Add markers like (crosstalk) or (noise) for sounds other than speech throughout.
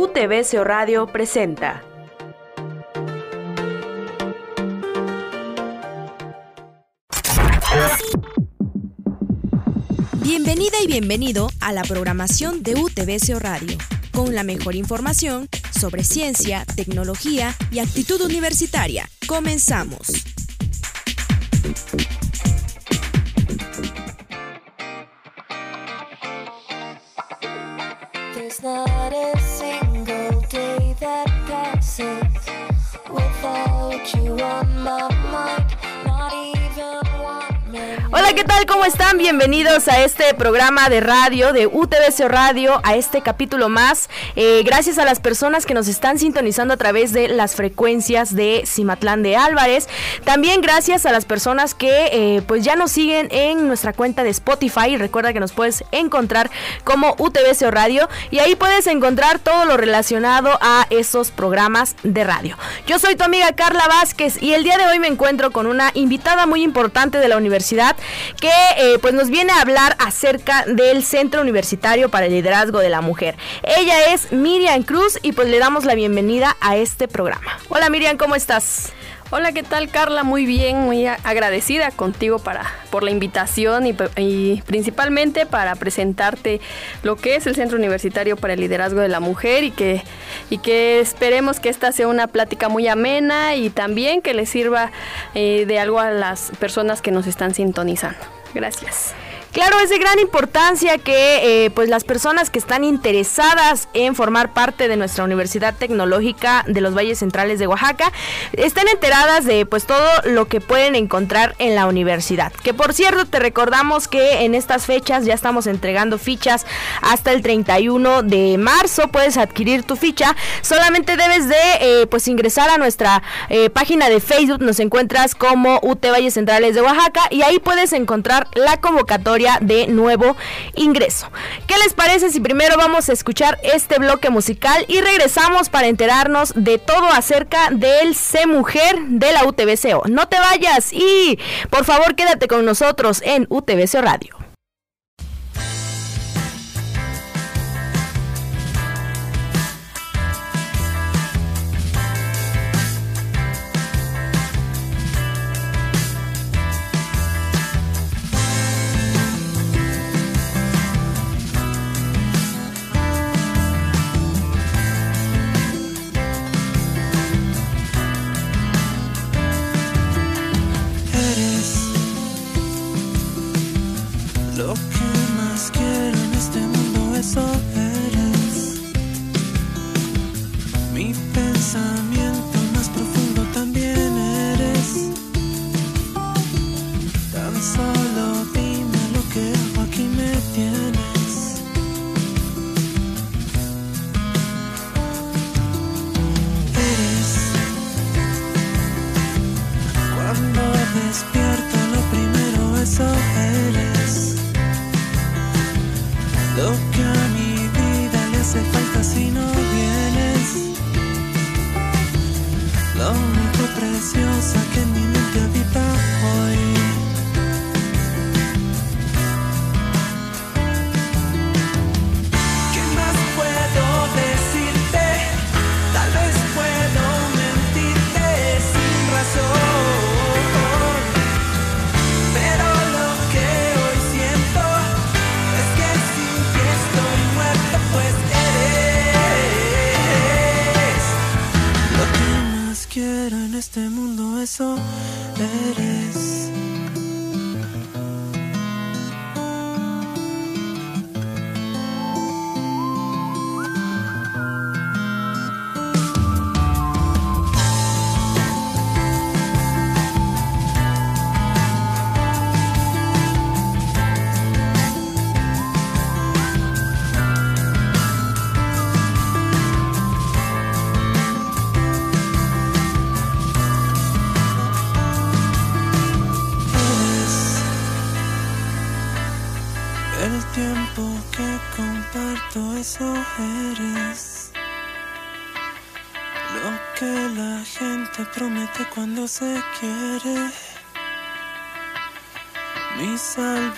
UTBCO Radio presenta. Bienvenida y bienvenido a la programación de UTBCO Radio, con la mejor información sobre ciencia, tecnología y actitud universitaria. Comenzamos. Tal? ¿Cómo están? Bienvenidos a este programa de radio de UTBC Radio, a este capítulo más. Eh, gracias a las personas que nos están sintonizando a través de las frecuencias de Cimatlán de Álvarez. También gracias a las personas que eh, pues ya nos siguen en nuestra cuenta de Spotify. Recuerda que nos puedes encontrar como UTBC Radio y ahí puedes encontrar todo lo relacionado a esos programas de radio. Yo soy tu amiga Carla Vázquez y el día de hoy me encuentro con una invitada muy importante de la universidad que eh, pues nos viene a hablar acerca del Centro Universitario para el Liderazgo de la Mujer. Ella es Miriam Cruz y pues le damos la bienvenida a este programa. Hola Miriam, ¿cómo estás? Hola, ¿qué tal Carla? Muy bien, muy agradecida contigo para, por la invitación y principalmente para presentarte lo que es el Centro Universitario para el Liderazgo de la Mujer y que, y que esperemos que esta sea una plática muy amena y también que le sirva eh, de algo a las personas que nos están sintonizando. Gracias. Claro, es de gran importancia que eh, pues las personas que están interesadas en formar parte de nuestra Universidad Tecnológica de los Valles Centrales de Oaxaca estén enteradas de pues todo lo que pueden encontrar en la universidad. Que por cierto te recordamos que en estas fechas ya estamos entregando fichas hasta el 31 de marzo. Puedes adquirir tu ficha. Solamente debes de eh, pues ingresar a nuestra eh, página de Facebook. Nos encuentras como UT Valles Centrales de Oaxaca y ahí puedes encontrar la convocatoria de nuevo ingreso. ¿Qué les parece si primero vamos a escuchar este bloque musical y regresamos para enterarnos de todo acerca del C Mujer de la UTBCO? No te vayas y por favor quédate con nosotros en UTBCO Radio.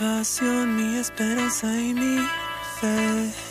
Salvación, mi esperanza y mi fe.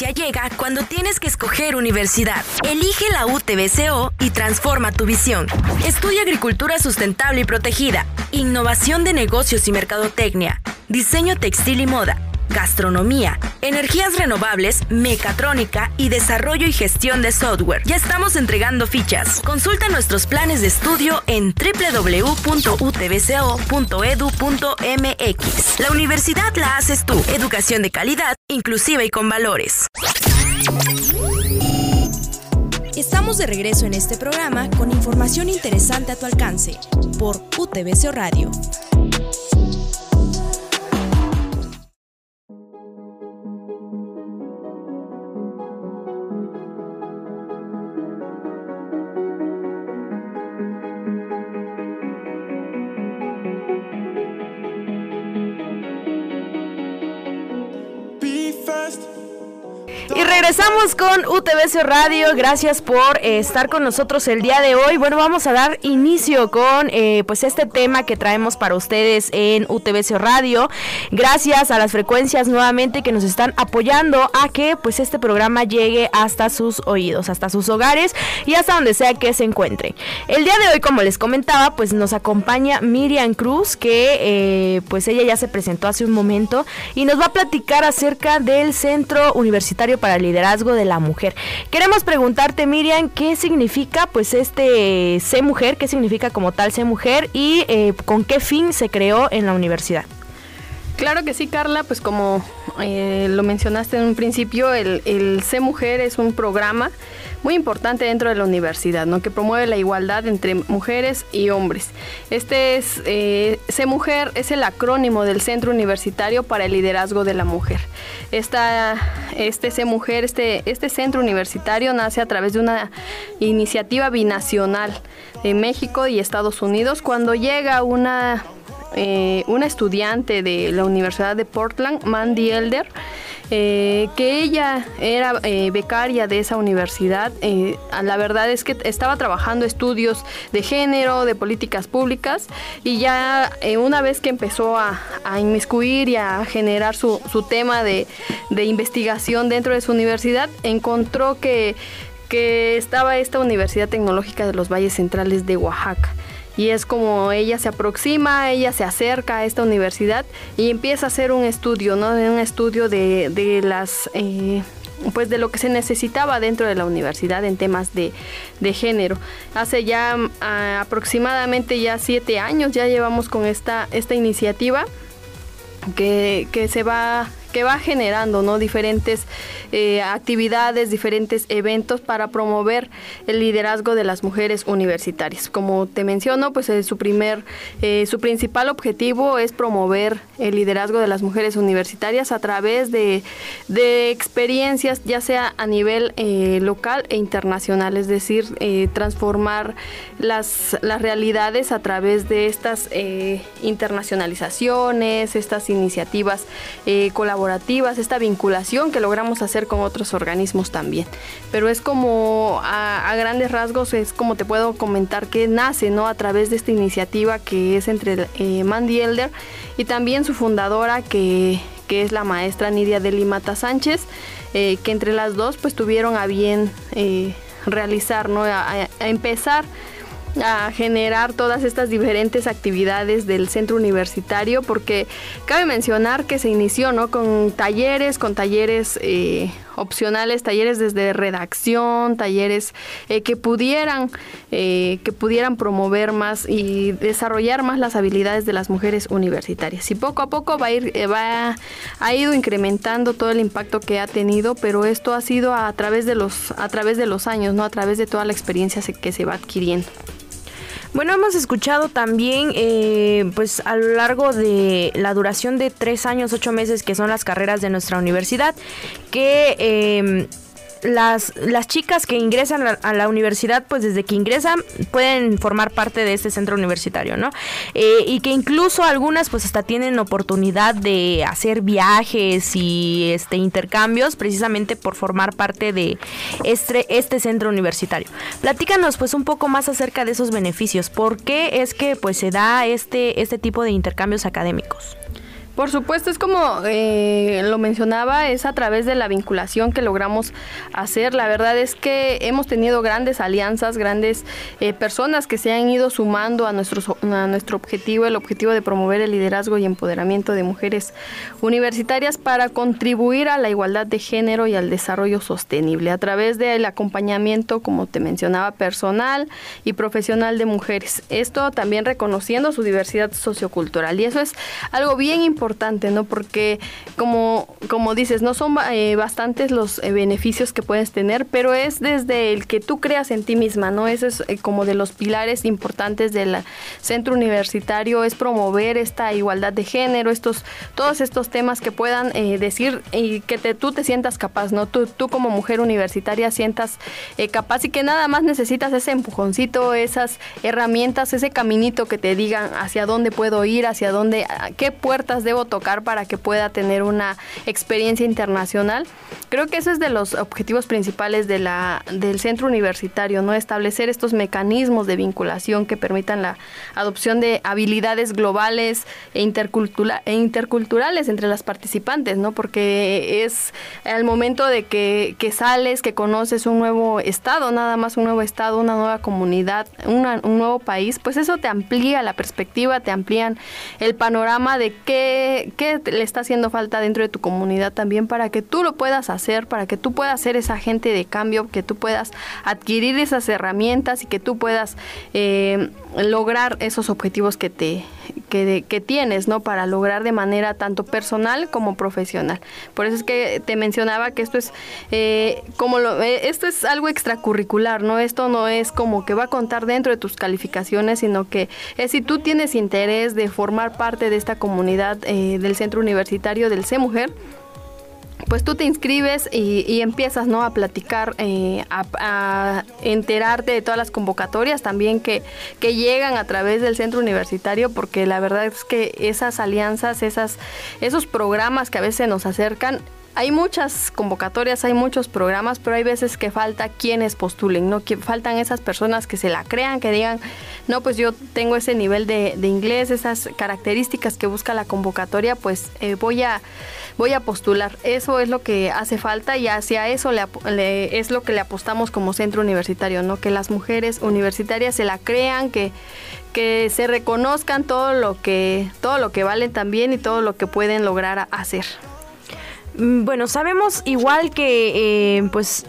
Llega cuando tienes que escoger universidad. Elige la UTBCO y transforma tu visión. Estudia agricultura sustentable y protegida, innovación de negocios y mercadotecnia, diseño textil y moda gastronomía, energías renovables, mecatrónica y desarrollo y gestión de software. Ya estamos entregando fichas. Consulta nuestros planes de estudio en www.utbco.edu.mx. La universidad la haces tú. Educación de calidad, inclusiva y con valores. Estamos de regreso en este programa con información interesante a tu alcance por UTBCO Radio. Regresamos con UTBC Radio. Gracias por eh, estar con nosotros el día de hoy. Bueno, vamos a dar inicio con eh, pues este tema que traemos para ustedes en UTBC Radio. Gracias a las frecuencias nuevamente que nos están apoyando a que pues este programa llegue hasta sus oídos, hasta sus hogares y hasta donde sea que se encuentre. El día de hoy, como les comentaba, pues nos acompaña Miriam Cruz, que eh, pues ella ya se presentó hace un momento y nos va a platicar acerca del Centro Universitario para el Liderazgo de la Mujer. Queremos preguntarte, Miriam, ¿qué significa pues este C Mujer? ¿Qué significa como tal C Mujer? Y eh, con qué fin se creó en la universidad. Claro que sí, Carla, pues como eh, lo mencionaste en un principio, el, el C Mujer es un programa muy importante dentro de la universidad, ¿no? que promueve la igualdad entre mujeres y hombres. Este es, eh, C Mujer es el acrónimo del Centro Universitario para el Liderazgo de la Mujer. Esta, este C Mujer, este, este centro universitario nace a través de una iniciativa binacional de México y Estados Unidos cuando llega una eh, una estudiante de la Universidad de Portland, Mandy Elder, eh, que ella era eh, becaria de esa universidad. La verdad es que estaba trabajando estudios de género, de políticas públicas, y ya una vez que empezó a, inmiscuir y a generar su, tema de, investigación dentro de su universidad, encontró que estaba esta Universidad Tecnológica de los Valles Centrales de Oaxaca. Y es como ella se aproxima, ella se acerca a esta universidad y empieza a hacer un estudio, ¿no? Un estudio de, de las... eh, pues de lo que se necesitaba dentro de la universidad en temas de, de género. Hace ya ah, aproximadamente ya siete años ya llevamos con esta, esta iniciativa que, que se va que va generando ¿no? diferentes eh, actividades, diferentes eventos para promover el liderazgo de las mujeres universitarias. Como te menciono, pues eh, su primer, eh, su principal objetivo es promover el liderazgo de las mujeres universitarias a través de, de experiencias, ya sea a nivel local e internacional, es decir, transformar las, las realidades a través de estas internacionalizaciones, estas iniciativas eh, esta vinculación que logramos hacer con otros organismos también. Pero es como a, grandes rasgos, es como te puedo comentar que nace ¿no? a través de esta iniciativa que es entre eh, Mandy Elder y también su fundadora que, que es la maestra Nidia de Limata Sánchez, eh, que entre las dos pues tuvieron a bien eh, realizar, ¿no? a empezar a generar todas estas diferentes actividades del centro universitario porque cabe mencionar que se inició ¿no? con talleres, con talleres eh, opcionales, talleres desde redacción, talleres eh, que pudieran eh, que pudieran promover más y desarrollar más las habilidades de las mujeres universitarias. Y poco a poco va a ir eh, va ha ido incrementando todo el impacto que ha tenido, pero esto ha sido a través de los a través de los años, no a través de toda la experiencia que se va adquiriendo. Bueno, hemos escuchado también, eh, pues a lo largo de la duración de tres años, ocho meses, que son las carreras de nuestra universidad, que eh, las, las chicas que ingresan a, a la universidad, pues desde que ingresan pueden formar parte de este centro universitario, ¿no? Eh, y que incluso algunas pues hasta tienen oportunidad de hacer viajes y este intercambios precisamente por formar parte de este, este centro universitario. Platícanos pues un poco más acerca de esos beneficios. ¿Por qué es que pues se da este, este tipo de intercambios académicos? Por supuesto, es como eh, lo mencionaba, es a través de la vinculación que logramos hacer. La verdad es que hemos tenido grandes alianzas, grandes eh, personas que se han ido sumando a, nuestros- a nuestro objetivo, el objetivo de promover el liderazgo y empoderamiento de mujeres universitarias para contribuir a la igualdad de género y al desarrollo sostenible a través del acompañamiento, como te mencionaba, personal y profesional de mujeres. Esto también reconociendo su diversidad sociocultural. Y eso es algo bien importante, ¿no? Porque como, como dices, no son eh, bastantes los eh, beneficios que puedes tener, pero es desde el que tú creas en ti misma, ¿no? Eso es eh, como de los pilares importantes del centro universitario, es promover esta igualdad de género, estos, todos estos temas que puedan decir y que tú te sientas capaz, ¿no? Tú, tú como mujer universitaria sientas capaz y que nada más necesitas ese empujoncito, esas herramientas, ese caminito que te digan hacia dónde puedo ir, hacia dónde, a qué puertas debo tocar para que pueda tener una experiencia internacional. Creo que ese es de los objetivos principales de la, del centro universitario, ¿no? Establecer estos mecanismos de vinculación que permitan la adopción de habilidades globales e, intercultura- e interculturales entre las participantes, ¿no? Porque es al momento de que, que sales, que conoces un nuevo estado, nada más un nuevo estado, una nueva comunidad, un nuevo país, pues eso te amplía la perspectiva, te amplían el panorama de qué, qué le está haciendo falta dentro de tu comunidad también para que tú lo puedas hacer, para que tú puedas ser esa agente de cambio, que tú puedas adquirir esas herramientas y que tú puedas eh, lograr esos objetivos que te que, que tienes, ¿no? Para lograr de manera tanto personal como profesional. Por eso es que te mencionaba que esto es eh, como lo, eh, esto es algo extracurricular, ¿no? Esto no es como que va a contar dentro de tus calificaciones, sino que es si tú tienes interés de formar parte de esta comunidad eh, del centro universitario del C Mujer, pues tú te inscribes y, y empiezas ¿no? a platicar, eh, a, enterarte de todas las convocatorias también que, que llegan a través del centro universitario, porque la verdad es que esas alianzas, esas, esos programas que a veces nos acercan, hay muchas convocatorias, hay muchos programas, pero hay veces que falta quienes postulen, ¿no? Que faltan esas personas que se la crean, que digan, no, pues yo tengo ese nivel de, de inglés, esas características que busca la convocatoria, pues eh, voy a voy a postular. Eso es lo que hace falta y hacia eso le, le- es lo que le apostamos como centro universitario, ¿no? Que las mujeres universitarias se la crean, que que se reconozcan todo lo que todo lo que valen también y todo lo que pueden lograr hacer. Mm, Bueno, sabemos igual que eh, pues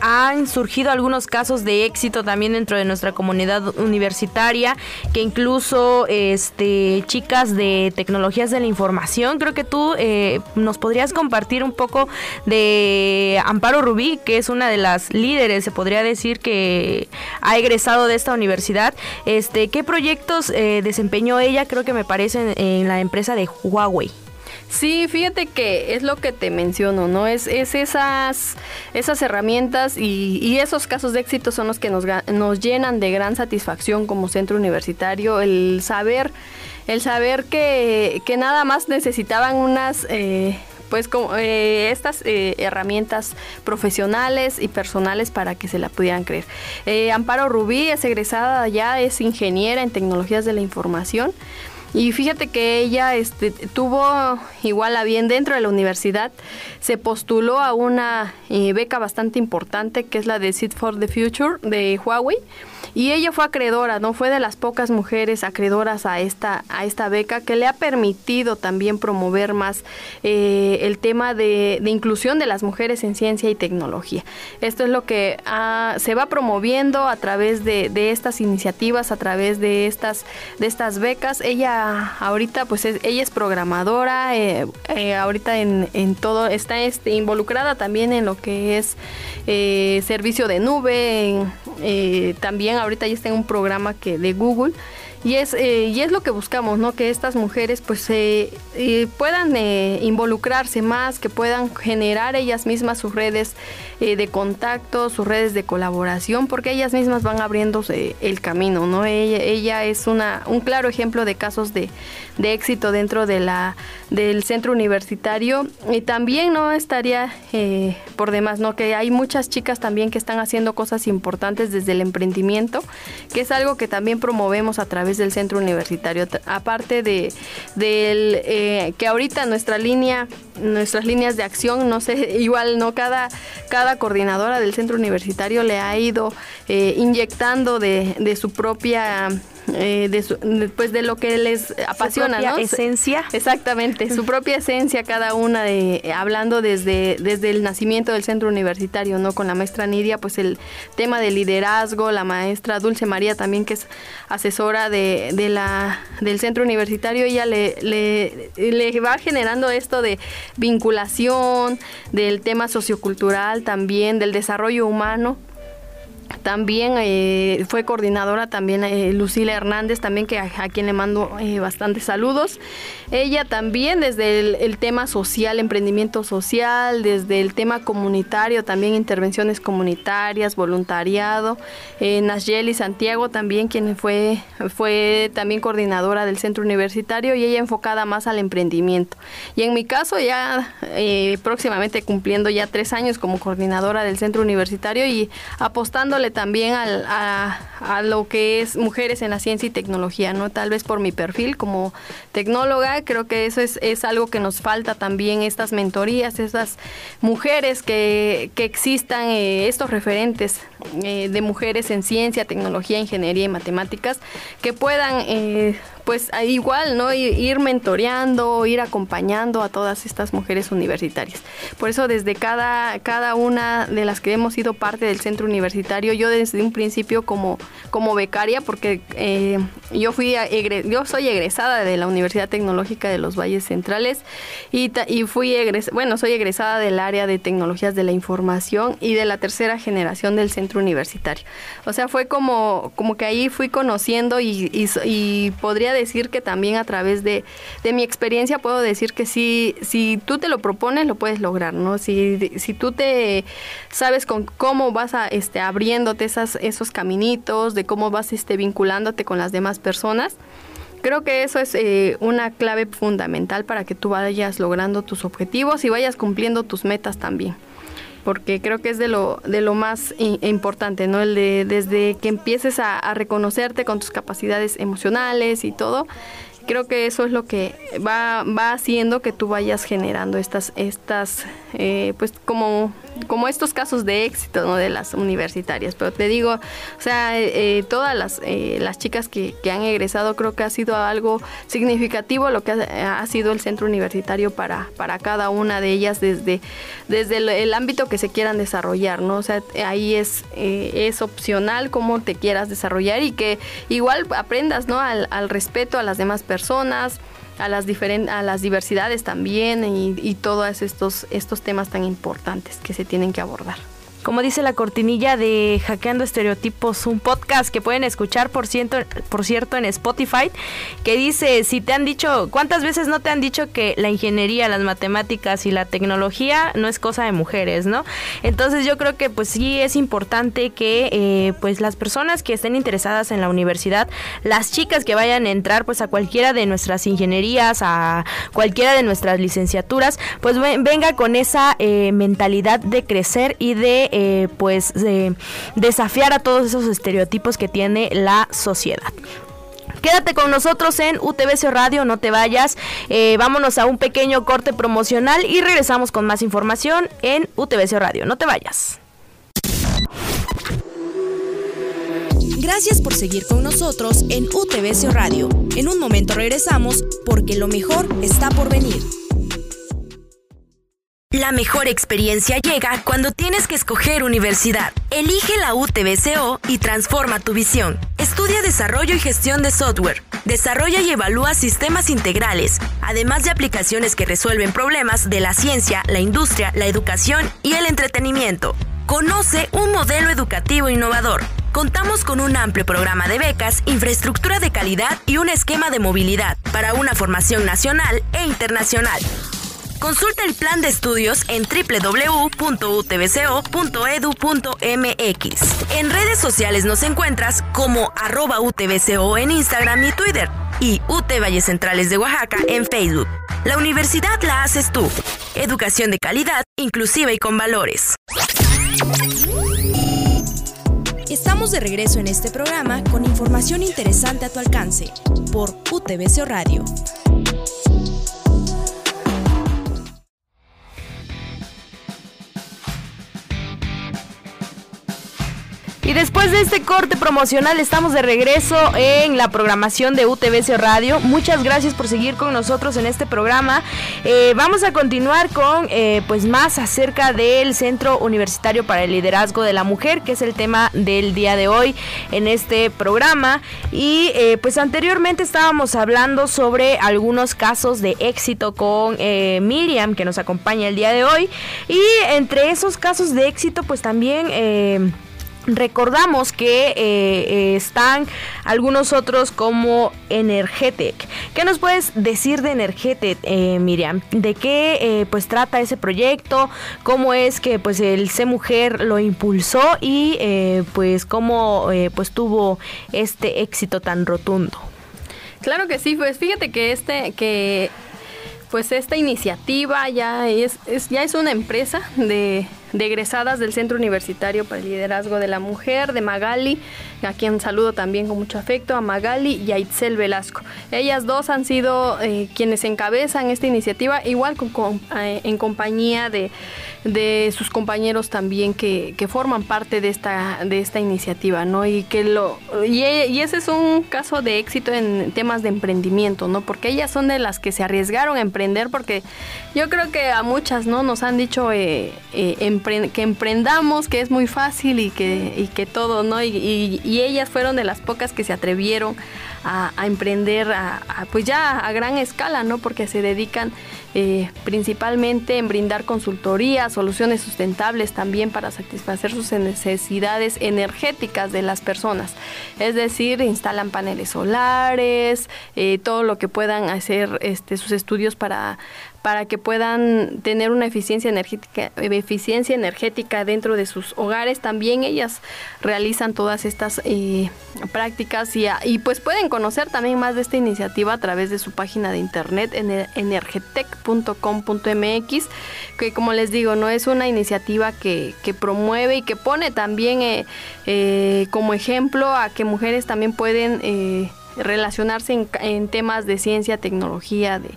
han surgido algunos casos de éxito también dentro de nuestra comunidad universitaria, que incluso este chicas de tecnologías de la información, creo que tú eh, nos podrías compartir un poco de Amparo Rubí, que es una de las líderes, se podría decir que ha egresado de esta universidad. Este, ¿qué proyectos eh, desempeñó ella? Creo que me parece en, en la empresa de Huawei. Sí, fíjate que es lo que te menciono, ¿no? Es, es esas, esas herramientas y, y esos casos de éxito son los que nos, nos llenan de gran satisfacción como centro universitario, el saber, el saber que, que nada más necesitaban unas... eh, pues como eh, estas eh, herramientas profesionales y personales para que se la pudieran creer. Eh, Amparo Rubí es egresada ya, es ingeniera en tecnologías de la información. Y fíjate que ella este, tuvo igual a bien dentro de la universidad, se postuló a una eh, beca bastante importante que es la de Seed for the Future de Huawei. Y ella fue acreedora, no fue de las pocas mujeres acreedoras a esta, a esta beca que le ha permitido también promover más eh, el tema de, inclusión de las mujeres en ciencia y tecnología. Esto es lo que ah, se va promoviendo a través de, de estas iniciativas, a través de estas, de estas becas. Ella ahorita, pues es- ella es programadora, eh, eh, ahorita en, en todo, está este, involucrada también en lo que es eh, servicio de nube, en, eh, también ahorita ya está en un programa que de Google. Y es, eh, y es lo que buscamos, ¿no? Que estas mujeres pues eh, puedan eh, involucrarse más, que puedan generar ellas mismas sus redes eh, de contacto, sus redes de colaboración, porque ellas mismas van abriéndose el camino, ¿no? Ella, ella es una, un claro ejemplo de casos de, de éxito dentro de la, del centro universitario. Y también no estaría eh, por demás, ¿no? Que hay muchas chicas también que están haciendo cosas importantes desde el emprendimiento, que es algo que también promovemos a través del centro universitario. Aparte de eh, que ahorita nuestra línea, nuestras líneas de acción, no sé, (laughs) igual no cada cada coordinadora del centro universitario le ha ido eh, inyectando de, de su propia eh, de su- de- pues de lo que les apasiona, propia ¿no? esencia. Exactamente, su propia esencia cada una de eh, hablando desde desde el nacimiento del centro universitario, ¿no? Con la maestra Nidia, pues el tema del liderazgo, la maestra Dulce María también que es asesora de, de la del centro universitario, ella le, le, le va generando esto de vinculación, del tema sociocultural también, del desarrollo humano. También eh, fue coordinadora también eh, Lucila Hernández, también que a, quien le mando eh, bastantes saludos. Ella también desde el, tema social, emprendimiento social, desde el tema comunitario, también intervenciones comunitarias, voluntariado. Eh, Nayeli Santiago también, quien fue, fue también coordinadora del centro universitario y ella enfocada más al emprendimiento. Y en mi caso ya próximamente cumpliendo ya tres años como coordinadora del centro universitario y también a, a lo que es mujeres en la ciencia y tecnología, ¿no? Tal vez por mi perfil como tecnóloga, creo que eso es, es algo que nos falta también, estas mentorías, estas mujeres que, que existan, eh, estos referentes eh, de mujeres en ciencia, tecnología, ingeniería y matemáticas, que puedan... eh, pues igual, ¿no? Ir, mentoreando, ir acompañando a todas estas mujeres universitarias. Por eso desde cada, cada una de las que hemos sido parte del centro universitario, yo desde un principio como, como becaria, porque eh, yo fui yo soy egresada de la Universidad Tecnológica de los Valles Centrales y, y fui egres, bueno, soy egresada del área de tecnologías de la información y de la tercera generación del centro universitario. O sea, fue como, como que ahí fui conociendo y, y podría decir que también a través de, de mi experiencia puedo decir que sí, si tú te lo propones, lo puedes lograr, ¿no? Si, si tú te sabes con cómo vas a, este, abriéndote esas, esos caminitos, de cómo vas este, vinculándote con las demás personas, Creo que eso es eh, una clave fundamental para que tú vayas logrando tus objetivos y vayas cumpliendo tus metas también. Porque creo que es de lo, de lo más importante, ¿no? El de, desde que empieces a, a reconocerte con tus capacidades emocionales y todo, creo que eso es lo que va, va haciendo que tú vayas generando estas, estas eh, pues como, como estos casos de éxito ¿no? de las universitarias. Pero te digo, o sea, eh, eh, todas las, eh, las chicas que, que han egresado creo que ha sido algo significativo lo que ha, ha sido el centro universitario para, para cada una de ellas desde, desde el, ámbito que se quieran desarrollar, ¿no? O sea, ahí es, eh, es opcional cómo te quieras desarrollar y que igual aprendas, ¿no? Al, al respeto a las demás personas, a las, a las diversidades también y, y todos estos, estos temas tan importantes que se tienen que abordar. Como dice la cortinilla de Hackeando Estereotipos, un podcast que pueden escuchar por cierto, por cierto en Spotify, que dice, si te han dicho, ¿cuántas veces no te han dicho que la ingeniería, las matemáticas y la tecnología no es cosa de mujeres, ¿no? Entonces yo creo que pues sí es importante que eh, pues las personas que estén interesadas en la universidad, las chicas que vayan a entrar pues a cualquiera de nuestras ingenierías, a cualquiera de nuestras licenciaturas, pues ven- venga con esa eh, mentalidad de crecer y de eh, pues de desafiar a todos esos estereotipos que tiene la sociedad. Quédate con nosotros en UTBC Radio, no te vayas. Eh, vámonos a un pequeño corte promocional y regresamos con más información en UTBC Radio. No te vayas. Gracias por seguir con nosotros en UTBC Radio. En un momento regresamos porque lo mejor está por venir. La mejor experiencia llega cuando tienes que escoger universidad. Elige la UTBCO y transforma tu visión. Estudia desarrollo y gestión de software. Desarrolla y evalúa sistemas integrales, además de aplicaciones que resuelven problemas de la ciencia, la industria, la educación y el entretenimiento. Conoce un modelo educativo innovador. Contamos con un amplio programa de becas, infraestructura de calidad y un esquema de movilidad para una formación nacional e internacional. Consulta el plan de estudios en www.utbco.edu.mx. En redes sociales nos encuentras como arroba UTBCO en Instagram y Twitter y UT Valles Centrales de Oaxaca en Facebook. La universidad la haces tú. Educación de calidad, inclusiva y con valores. Estamos de regreso en este programa con información interesante a tu alcance por UTVCO Radio. Y después de este corte promocional estamos de regreso en la programación de UTBC Radio. Muchas gracias por seguir con nosotros en este programa. Eh, vamos a continuar con eh, pues más acerca del Centro Universitario para el Liderazgo de la Mujer, que es el tema del día de hoy en este programa. Y eh, pues anteriormente estábamos hablando sobre algunos casos de éxito con Miriam, que nos acompaña el día de hoy. Y entre esos casos de éxito, pues también... Recordamos que eh, eh, están algunos otros como Energetic. ¿Qué nos puedes decir de Energetic, eh, Miriam? ¿De qué pues trata ese proyecto? ¿Cómo es que pues el C Mujer lo impulsó y pues cómo pues tuvo este éxito tan rotundo? Claro que sí, pues fíjate que este que pues esta iniciativa ya es, ya es una empresa de de egresadas del Centro Universitario para el Liderazgo de la Mujer de Magali, a quien saludo también con mucho afecto, a Magali y a Itzel Velasco. Ellas dos han sido eh, quienes encabezan esta iniciativa, igual con, eh, en compañía de, de, sus compañeros también que, que, forman parte de esta, de esta iniciativa, ¿no? Y, que lo, y, y, ese es un caso de éxito en temas de emprendimiento, ¿no? Porque ellas son de las que se arriesgaron a emprender, porque yo creo que a muchas, ¿no? Nos han dicho eh, eh que emprendamos, que es muy fácil y que, y que todo, ¿no? Y, ellas fueron de las pocas que se atrevieron a, emprender a, pues ya a gran escala, ¿no? Porque se dedican eh, principalmente en brindar consultoría, soluciones sustentables también para satisfacer sus necesidades energéticas de las personas. Es decir, instalan paneles solares, eh, todo lo que puedan hacer este, sus estudios para para que puedan tener una eficiencia energética, eficiencia energética dentro de sus hogares. También ellas realizan todas estas eh, prácticas y, y, pues pueden conocer también más de esta iniciativa a través de su página de internet energetec.com.mx que como les digo no es una iniciativa que, que promueve y que pone también eh, eh, como ejemplo a que mujeres también pueden relacionarse en, temas de ciencia, tecnología, de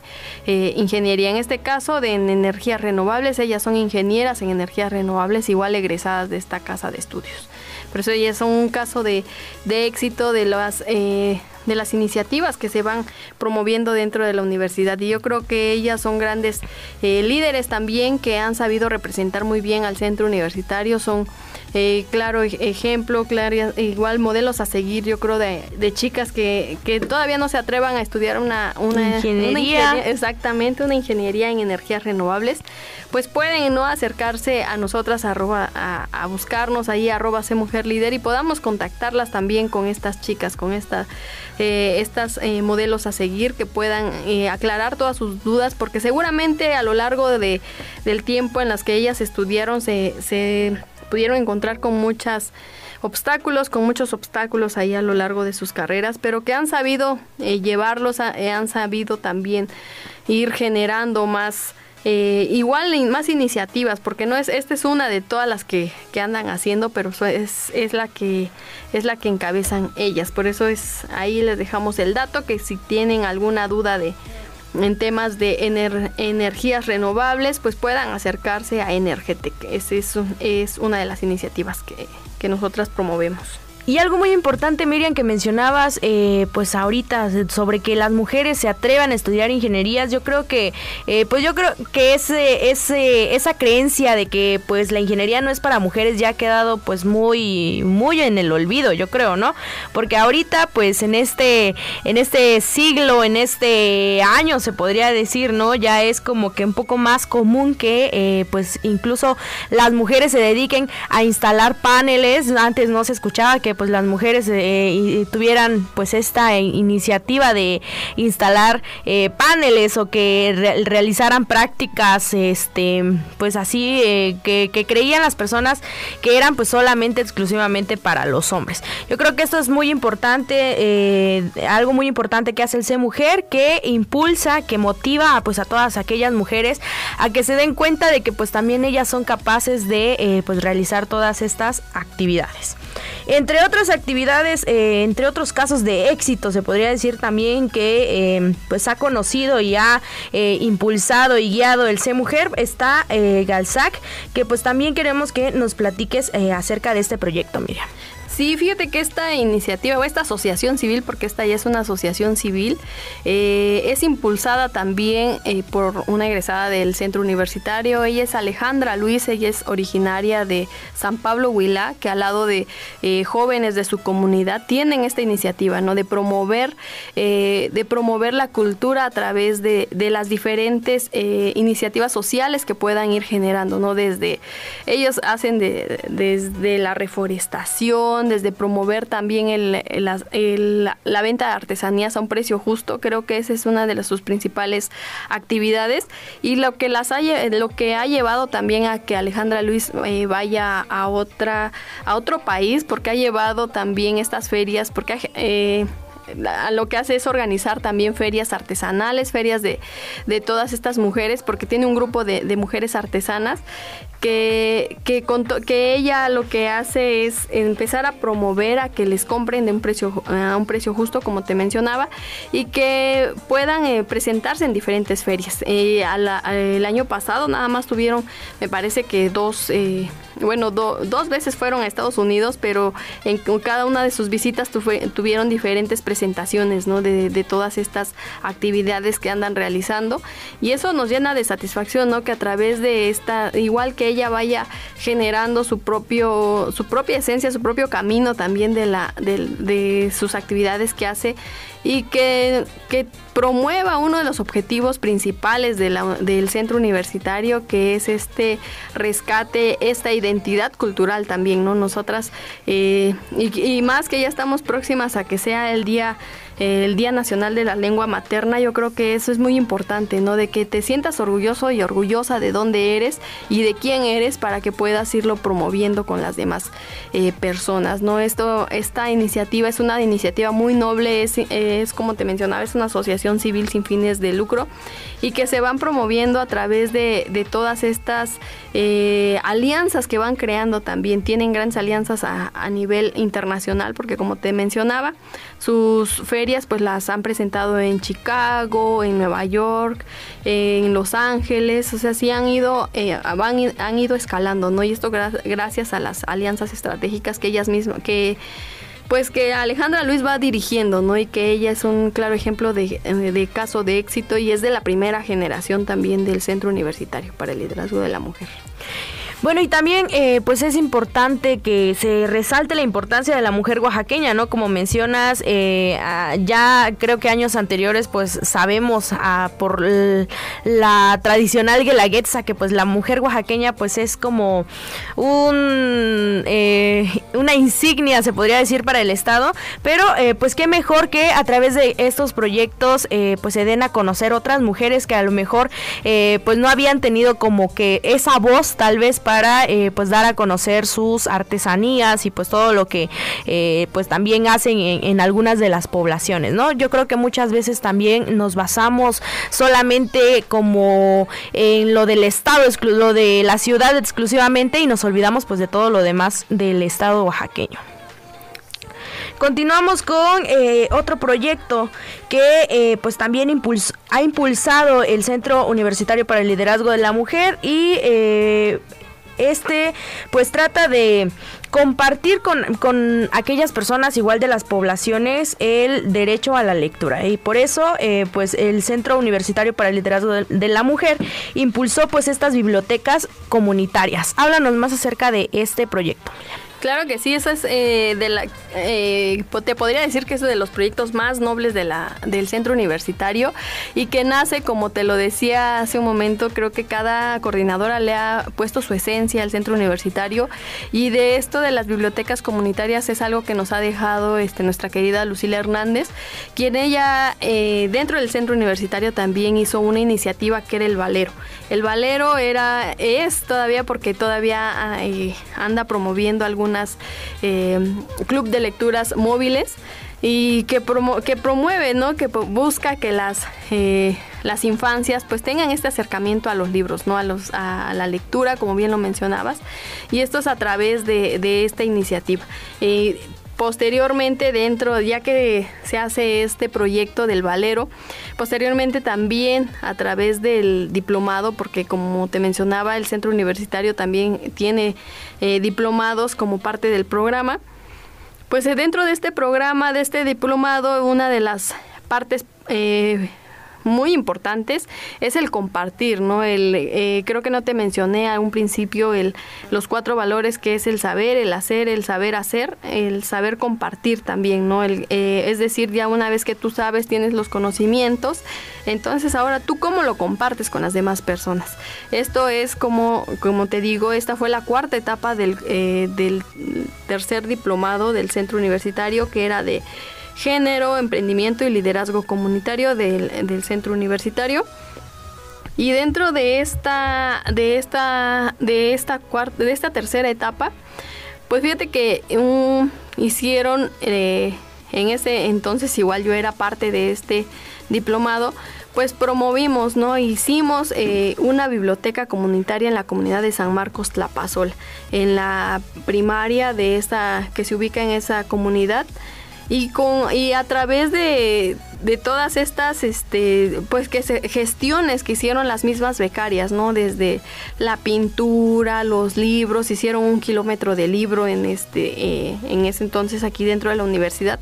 eh, ingeniería. En este caso, de energías renovables, ellas son ingenieras en energías renovables, igual egresadas de esta casa de estudios. Por eso ellas son un caso de, éxito de las, eh, de las iniciativas que se van promoviendo dentro de la universidad. Y yo creo que ellas son grandes eh, líderes también que han sabido representar muy bien al centro universitario. Son eh, claro ejemplo, claro, igual modelos a seguir, yo creo, de, chicas que, que, todavía no se atrevan a estudiar una, una, ingeniería. exactamente, una ingeniería en energías renovables, pues pueden no acercarse a nosotras a, a, buscarnos ahí arroba C Mujer Líder y podamos contactarlas también con estas chicas, con esta, eh, estas eh, modelos a seguir que puedan eh, aclarar todas sus dudas, porque seguramente a lo largo de, del tiempo en las que ellas estudiaron se, se pudieron encontrar con muchos obstáculos, con muchos obstáculos ahí a lo largo de sus carreras, pero que han sabido eh, llevarlos, eh, han sabido también ir generando más, eh, igual más iniciativas, porque no es, esta es una de todas las que, que andan haciendo, pero es, es, la que es la que encabezan ellas. Por eso es ahí les dejamos el dato que si tienen alguna duda de en temas de energías renovables, pues puedan acercarse a Energetec. Esa es, es una de las iniciativas que, que nosotras promovemos. Y algo muy importante, Miriam, que mencionabas, eh, pues ahorita, sobre que las mujeres se atrevan a estudiar ingenierías, yo creo que, eh, pues yo creo que ese, ese, esa creencia de que, pues la ingeniería no es para mujeres ya ha quedado, pues muy, muy en el olvido, yo creo, ¿no? Porque ahorita, pues en este, en este siglo, en este año, se podría decir, ¿no? Ya es como que un poco más común que, eh, pues incluso las mujeres se dediquen a instalar paneles. Antes no se escuchaba que pues las mujeres eh, tuvieran pues esta iniciativa de instalar eh, paneles o que realizaran prácticas este pues así eh, que, creían las personas que eran pues solamente exclusivamente para los hombres. Yo creo que esto es muy importante algo muy importante que hace el C Mujer que impulsa que motiva pues a todas aquellas mujeres a que se den cuenta de que pues también ellas son capaces de pues realizar todas estas actividades Entre otras actividades, eh, entre otros casos de éxito, se podría decir también que eh, pues ha conocido y ha eh, impulsado y guiado el C Mujer, está eh, Galzac, que pues también queremos que nos platiques acerca de este proyecto, Miriam. Sí, fíjate que esta iniciativa o esta asociación civil, porque esta ya es una asociación civil, eh, es impulsada también eh, por una egresada del centro universitario. Ella es Alejandra Luis, ella es originaria de San Pablo Huilá, que al lado de eh, jóvenes de su comunidad tienen esta iniciativa, ¿no? De promover, de promover la cultura a través de, de las diferentes iniciativas sociales que puedan ir generando, ¿no? Desde ellos hacen de- desde la reforestación, desde promover también el- la, venta de artesanías a un precio justo. Creo que esa es una de sus principales actividades y lo que las ha, lo que ha llevado también a que Alejandra Luis eh, vaya a otra a otro país porque ha llevado también estas ferias porque eh, lo que hace es organizar también ferias artesanales, ferias de, de todas estas mujeres, porque tiene un grupo de mujeres artesanas que, que, que ella lo que hace es empezar a promover a que les compren de un precio, a un precio justo, como te mencionaba, y que puedan eh, presentarse en diferentes ferias. Eh, a la- el año pasado nada más tuvieron, me parece que dos... eh, bueno, do- dos veces fueron a Estados Unidos, pero en cada una de sus visitas tufue- tuvieron diferentes presentaciones, ¿no? De, de todas estas actividades que andan realizando. Y eso nos llena de satisfacción, ¿no? Que a través de esta, igual que ella vaya generando su propio, su propia esencia, su propio camino también de la, del- de sus actividades que hace y que, que promueva uno de los objetivos principales de del centro universitario, que es este rescate, esta identidad cultural también, ¿no? Nosotras, eh, y, más que ya estamos próximas a que sea el día eh, el Día Nacional de la Lengua Materna, yo creo que eso es muy importante, ¿no? De que te sientas orgulloso y orgullosa de dónde eres y de quién eres para que puedas irlo promoviendo con las demás eh, personas, ¿no? Esto, esta iniciativa es una iniciativa muy noble, es, es como te mencionaba, es una asociación civil sin fines de lucro y que se van promoviendo a través de, de todas estas eh, alianzas que van creando también. Tienen grandes alianzas a, a nivel internacional porque como te mencionaba, sus ferias pues las han presentado en Chicago, en Nueva York, en Los Ángeles, o sea, sí han ido, eh, han ido escalando, ¿no? Y esto gra- gracias a las alianzas estratégicas que ellas mismas, que pues que Alejandra Luis va dirigiendo, ¿no? Y que ella es un claro ejemplo de, eh, de caso de éxito y es de la primera generación también del Centro Universitario para el Liderazgo de la Mujer. Bueno, y también eh, pues es importante que se resalte la importancia de la mujer oaxaqueña, ¿no? Como mencionas, eh, ah, ya creo que años anteriores pues sabemos ah, por la tradicional guelaguetza que pues la mujer oaxaqueña pues es como un eh, una insignia se podría decir para el estado, pero eh, pues qué mejor que a través de estos proyectos eh, pues se den a conocer otras mujeres que a lo mejor eh, pues no habían tenido como que esa voz tal vez para eh, pues dar a conocer sus artesanías y pues todo lo que eh, pues también hacen en, algunas de las poblaciones, ¿no? Yo creo que muchas veces también nos basamos solamente como en lo del estado, lo de la ciudad exclusivamente y nos olvidamos pues de todo lo demás del estado oaxaqueño. Continuamos con eh, otro proyecto que pues también ha impulsado el Centro Universitario para el Liderazgo de la Mujer y este pues trata de compartir con, con aquellas personas igual de las poblaciones el derecho a la lectura y por eso eh, pues el Centro Universitario para el Liderazgo de, de la Mujer impulsó pues estas bibliotecas comunitarias. Háblanos más acerca de este proyecto. Claro que sí, eso es eh, de la, eh, te podría decir que es de los proyectos más nobles del centro universitario y que nace, como te lo decía hace un momento, creo que cada coordinadora le ha puesto su esencia al centro universitario y de esto de las bibliotecas comunitarias es algo que nos ha dejado este, nuestra querida Lucila Hernández, quien ella eh, dentro del centro universitario también hizo una iniciativa que era el Valero. El Valero era, es todavía porque todavía anda promoviendo algunas eh, club de lecturas móviles y que, promueve, ¿no? Que busca que las, eh, las infancias pues tengan este acercamiento a los libros, ¿no? A, la lectura, como bien lo mencionabas. Y esto es a través de, de esta iniciativa. Eh, posteriormente dentro, ya que se hace este proyecto del Valero, posteriormente también a través del diplomado, porque como te mencionaba, el centro universitario también tiene eh, diplomados como parte del programa. Pues eh, dentro de este programa, de este diplomado, una de las partes eh, muy importantes es el compartir, ¿no? El, eh, creo que no te mencioné a un principio el, los cuatro valores que es el saber, el hacer, el saber hacer, el saber compartir también, ¿no? El, eh, es decir, ya una vez que tú sabes, tienes los conocimientos, entonces ahora tú cómo lo compartes con las demás personas. Esto es como, como te digo, esta fue la cuarta etapa del, eh, del tercer diplomado del centro universitario que era de género, emprendimiento y liderazgo comunitario del, del centro universitario. Y dentro de esta, de esta, de esta cuarta, de esta tercera etapa, pues fíjate que um, hicieron eh, en ese entonces igual yo era parte de este diplomado, pues promovimos, ¿no? Hicimos eh, una biblioteca comunitaria en la comunidad de San Marcos Tlapazol, en la primaria de esta que se ubica en esa comunidad y con y a través de, de todas estas este pues que se, gestiones que hicieron las mismas becarias no desde la pintura los libros hicieron un kilómetro de libro en este eh, en ese entonces aquí dentro de la universidad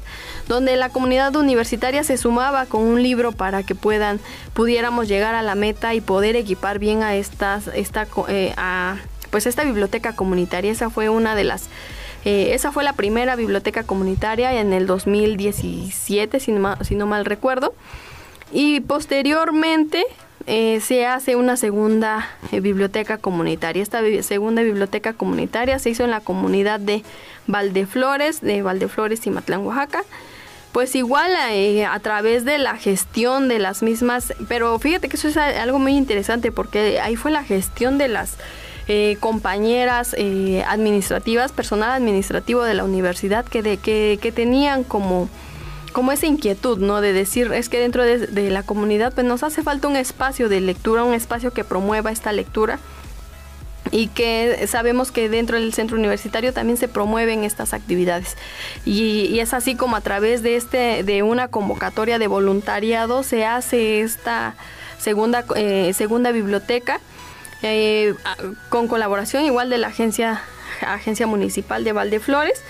donde la comunidad universitaria se sumaba con un libro para que puedan pudiéramos llegar a la meta y poder equipar bien a estas esta eh, a pues esta biblioteca comunitaria. Esa fue una de las eh, esa fue la primera biblioteca comunitaria en el 2017, si no, mal recuerdo. Y posteriormente eh, se hace una segunda eh, biblioteca comunitaria. Esta segunda biblioteca comunitaria se hizo en la comunidad de Valdeflores, de Valdeflores, Timatlán, Oaxaca. Pues igual a través de la gestión de las mismas, pero fíjate que eso es algo muy interesante porque ahí fue la gestión de las eh, compañeras eh, administrativas, personal administrativo de la universidad que, de, que, que tenían como, como esa inquietud, ¿no? De decir, es que dentro de, la comunidad pues nos hace falta un espacio de lectura, un espacio que promueva esta lectura y que sabemos que dentro del centro universitario también se promueven estas actividades y, y es así como a través de este de una convocatoria de voluntariado se hace esta segunda eh, segunda biblioteca eh, con colaboración igual de la agencia agencia municipal de Valdeflores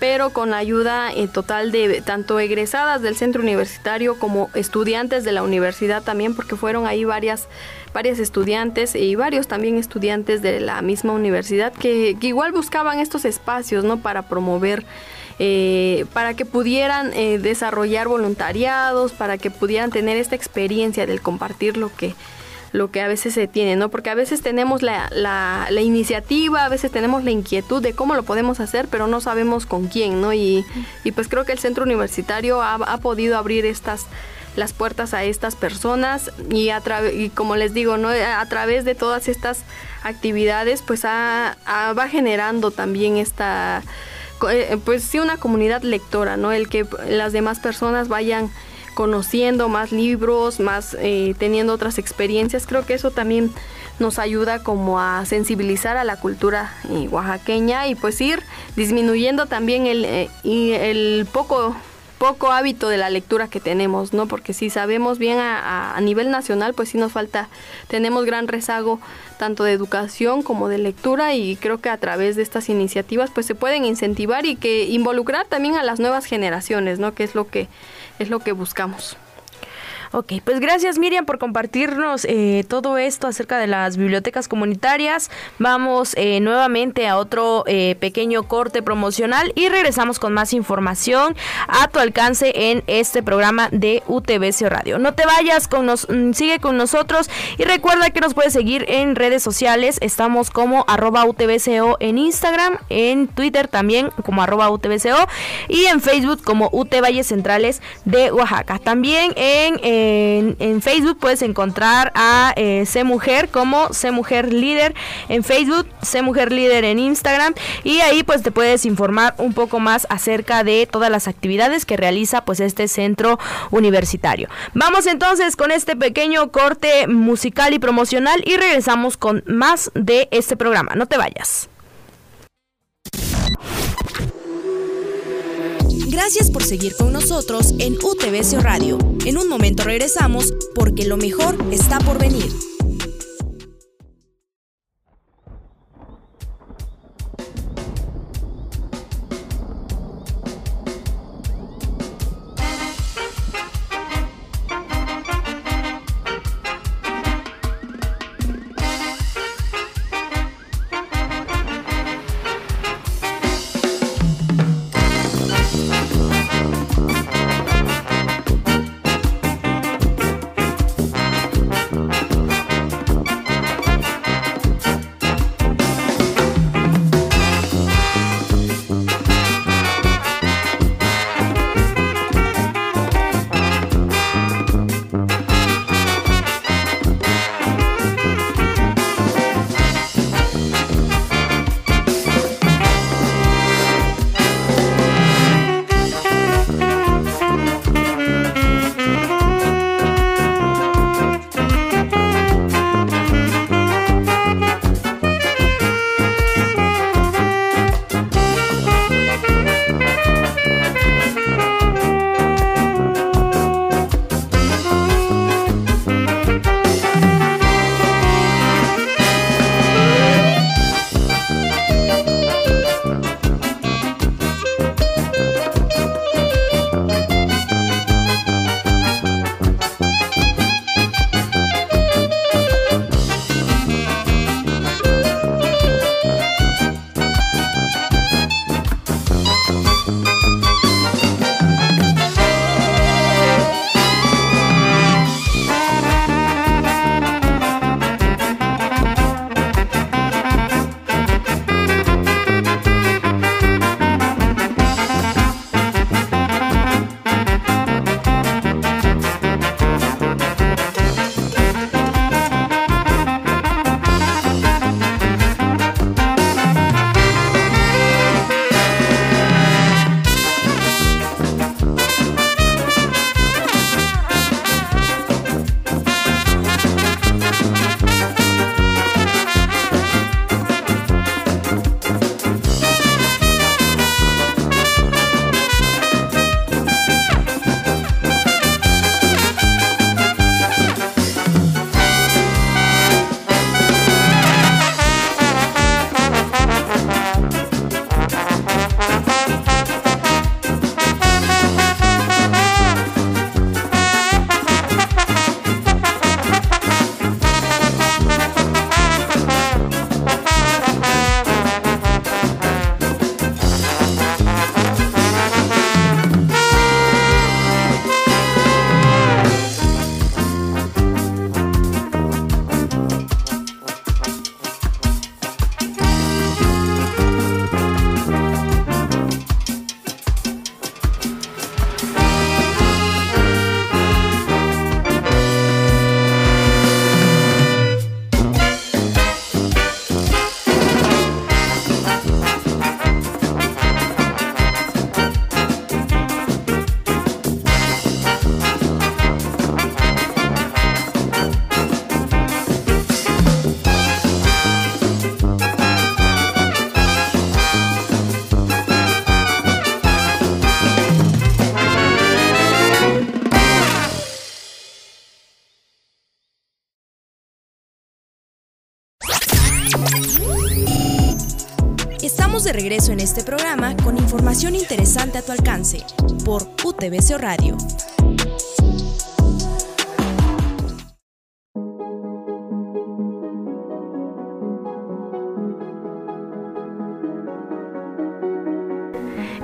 pero con ayuda eh, total de tanto egresadas del centro universitario como estudiantes de la universidad también, porque fueron ahí varias, varias estudiantes y varios también estudiantes de la misma universidad que, que igual buscaban estos espacios, ¿no? Para promover eh, para que pudieran eh, desarrollar voluntariados, para que pudieran tener esta experiencia del compartir lo que, lo que a veces se tiene, ¿no? Porque a veces tenemos la, la, iniciativa, a veces tenemos la inquietud de cómo lo podemos hacer, pero no sabemos con quién, ¿no? Y, y pues creo que el centro universitario ha, ha podido abrir estas las puertas a estas personas y, a y como les digo, ¿no? a través de todas estas actividades, pues ha- va generando también esta, eh, pues sí, una comunidad lectora, ¿no? El que las demás personas vayan conociendo más libros, más eh, teniendo otras experiencias, creo que eso también nos ayuda como a sensibilizar a la cultura eh, oaxaqueña y pues ir disminuyendo también el, eh, el poco poco hábito de la lectura que tenemos, ¿no? Porque si sabemos bien a, a- a nivel nacional, pues sí nos falta, tenemos gran rezago tanto de educación como de lectura y creo que a través de estas iniciativas pues se pueden incentivar y que involucrar también a las nuevas generaciones, ¿no? Que es lo que es lo que buscamos. Ok, pues gracias Miriam por compartirnos eh, todo esto acerca de las bibliotecas comunitarias. Vamos eh, nuevamente a otro eh, pequeño corte promocional y regresamos con más información a tu alcance en este programa de UTBC Radio. No te vayas, con nos, mm, sigue con nosotros y recuerda que nos puedes seguir en redes sociales. Estamos como arroba UTBCO en Instagram, en Twitter también como arroba UTBCO y en Facebook como UT Valles Centrales de Oaxaca. También en... en, Facebook puedes encontrar a eh, Mujer como C Mujer Líder en Facebook, C Mujer Líder en Instagram y ahí pues te puedes informar un poco más acerca de todas las actividades que realiza pues este centro universitario. Vamos entonces con este pequeño corte musical y promocional y regresamos con más de este programa. No te vayas. Gracias por seguir con nosotros en UTBC Radio. En un momento regresamos porque lo mejor está por venir. De regreso en este programa con información interesante a tu alcance por UTBC Radio.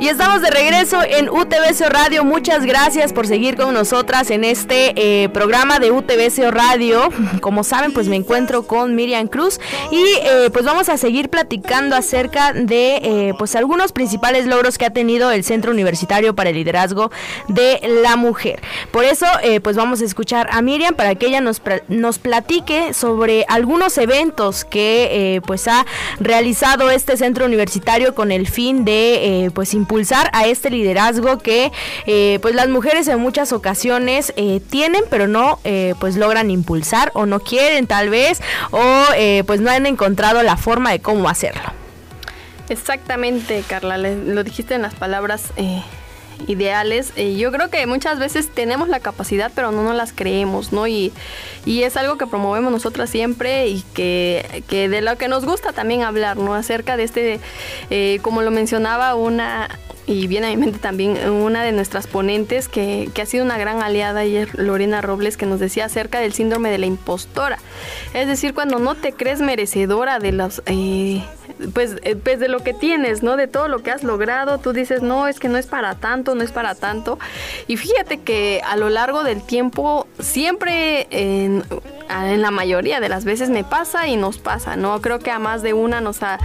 Y estamos de regreso en UTBC Radio. Muchas gracias por seguir con nosotras en este eh, programa de UTBC Radio. (laughs) Como saben, pues me encuentro con Miriam Cruz y eh, pues vamos a seguir platicando acerca de eh, pues algunos principales logros que ha tenido el Centro Universitario para el Liderazgo de la Mujer. Por eso, pues vamos a escuchar a Miriam para que ella nos, nos platique sobre algunos eventos que pues ha realizado este centro universitario con el fin de pues impulsar a este liderazgo que eh, pues las mujeres en muchas ocasiones eh, tienen pero no eh, pues logran impulsar o no quieren tal vez o pues no han encontrado la forma de cómo hacerlo. Exactamente, Carla, lo dijiste en las palabras ideales. Yo creo que muchas veces tenemos la capacidad, pero no nos las creemos, ¿no? Y, y es algo que promovemos nosotras siempre y que, que de lo que nos gusta también hablar, ¿no? Acerca de este, como lo mencionaba una... Y viene a mi mente también una de nuestras ponentes que, que ha sido una gran aliada ayer, Lorena Robles, que nos decía acerca del síndrome de la impostora. Es decir, cuando no te crees merecedora de los, eh, pues, eh, pues de lo que tienes, ¿no? De todo lo que has logrado, tú dices, no, es que no es para tanto, no es para tanto. Y fíjate que a lo largo del tiempo, siempre en, en la mayoría de las veces me pasa y nos pasa, ¿no? Creo que a más de una nos, ha,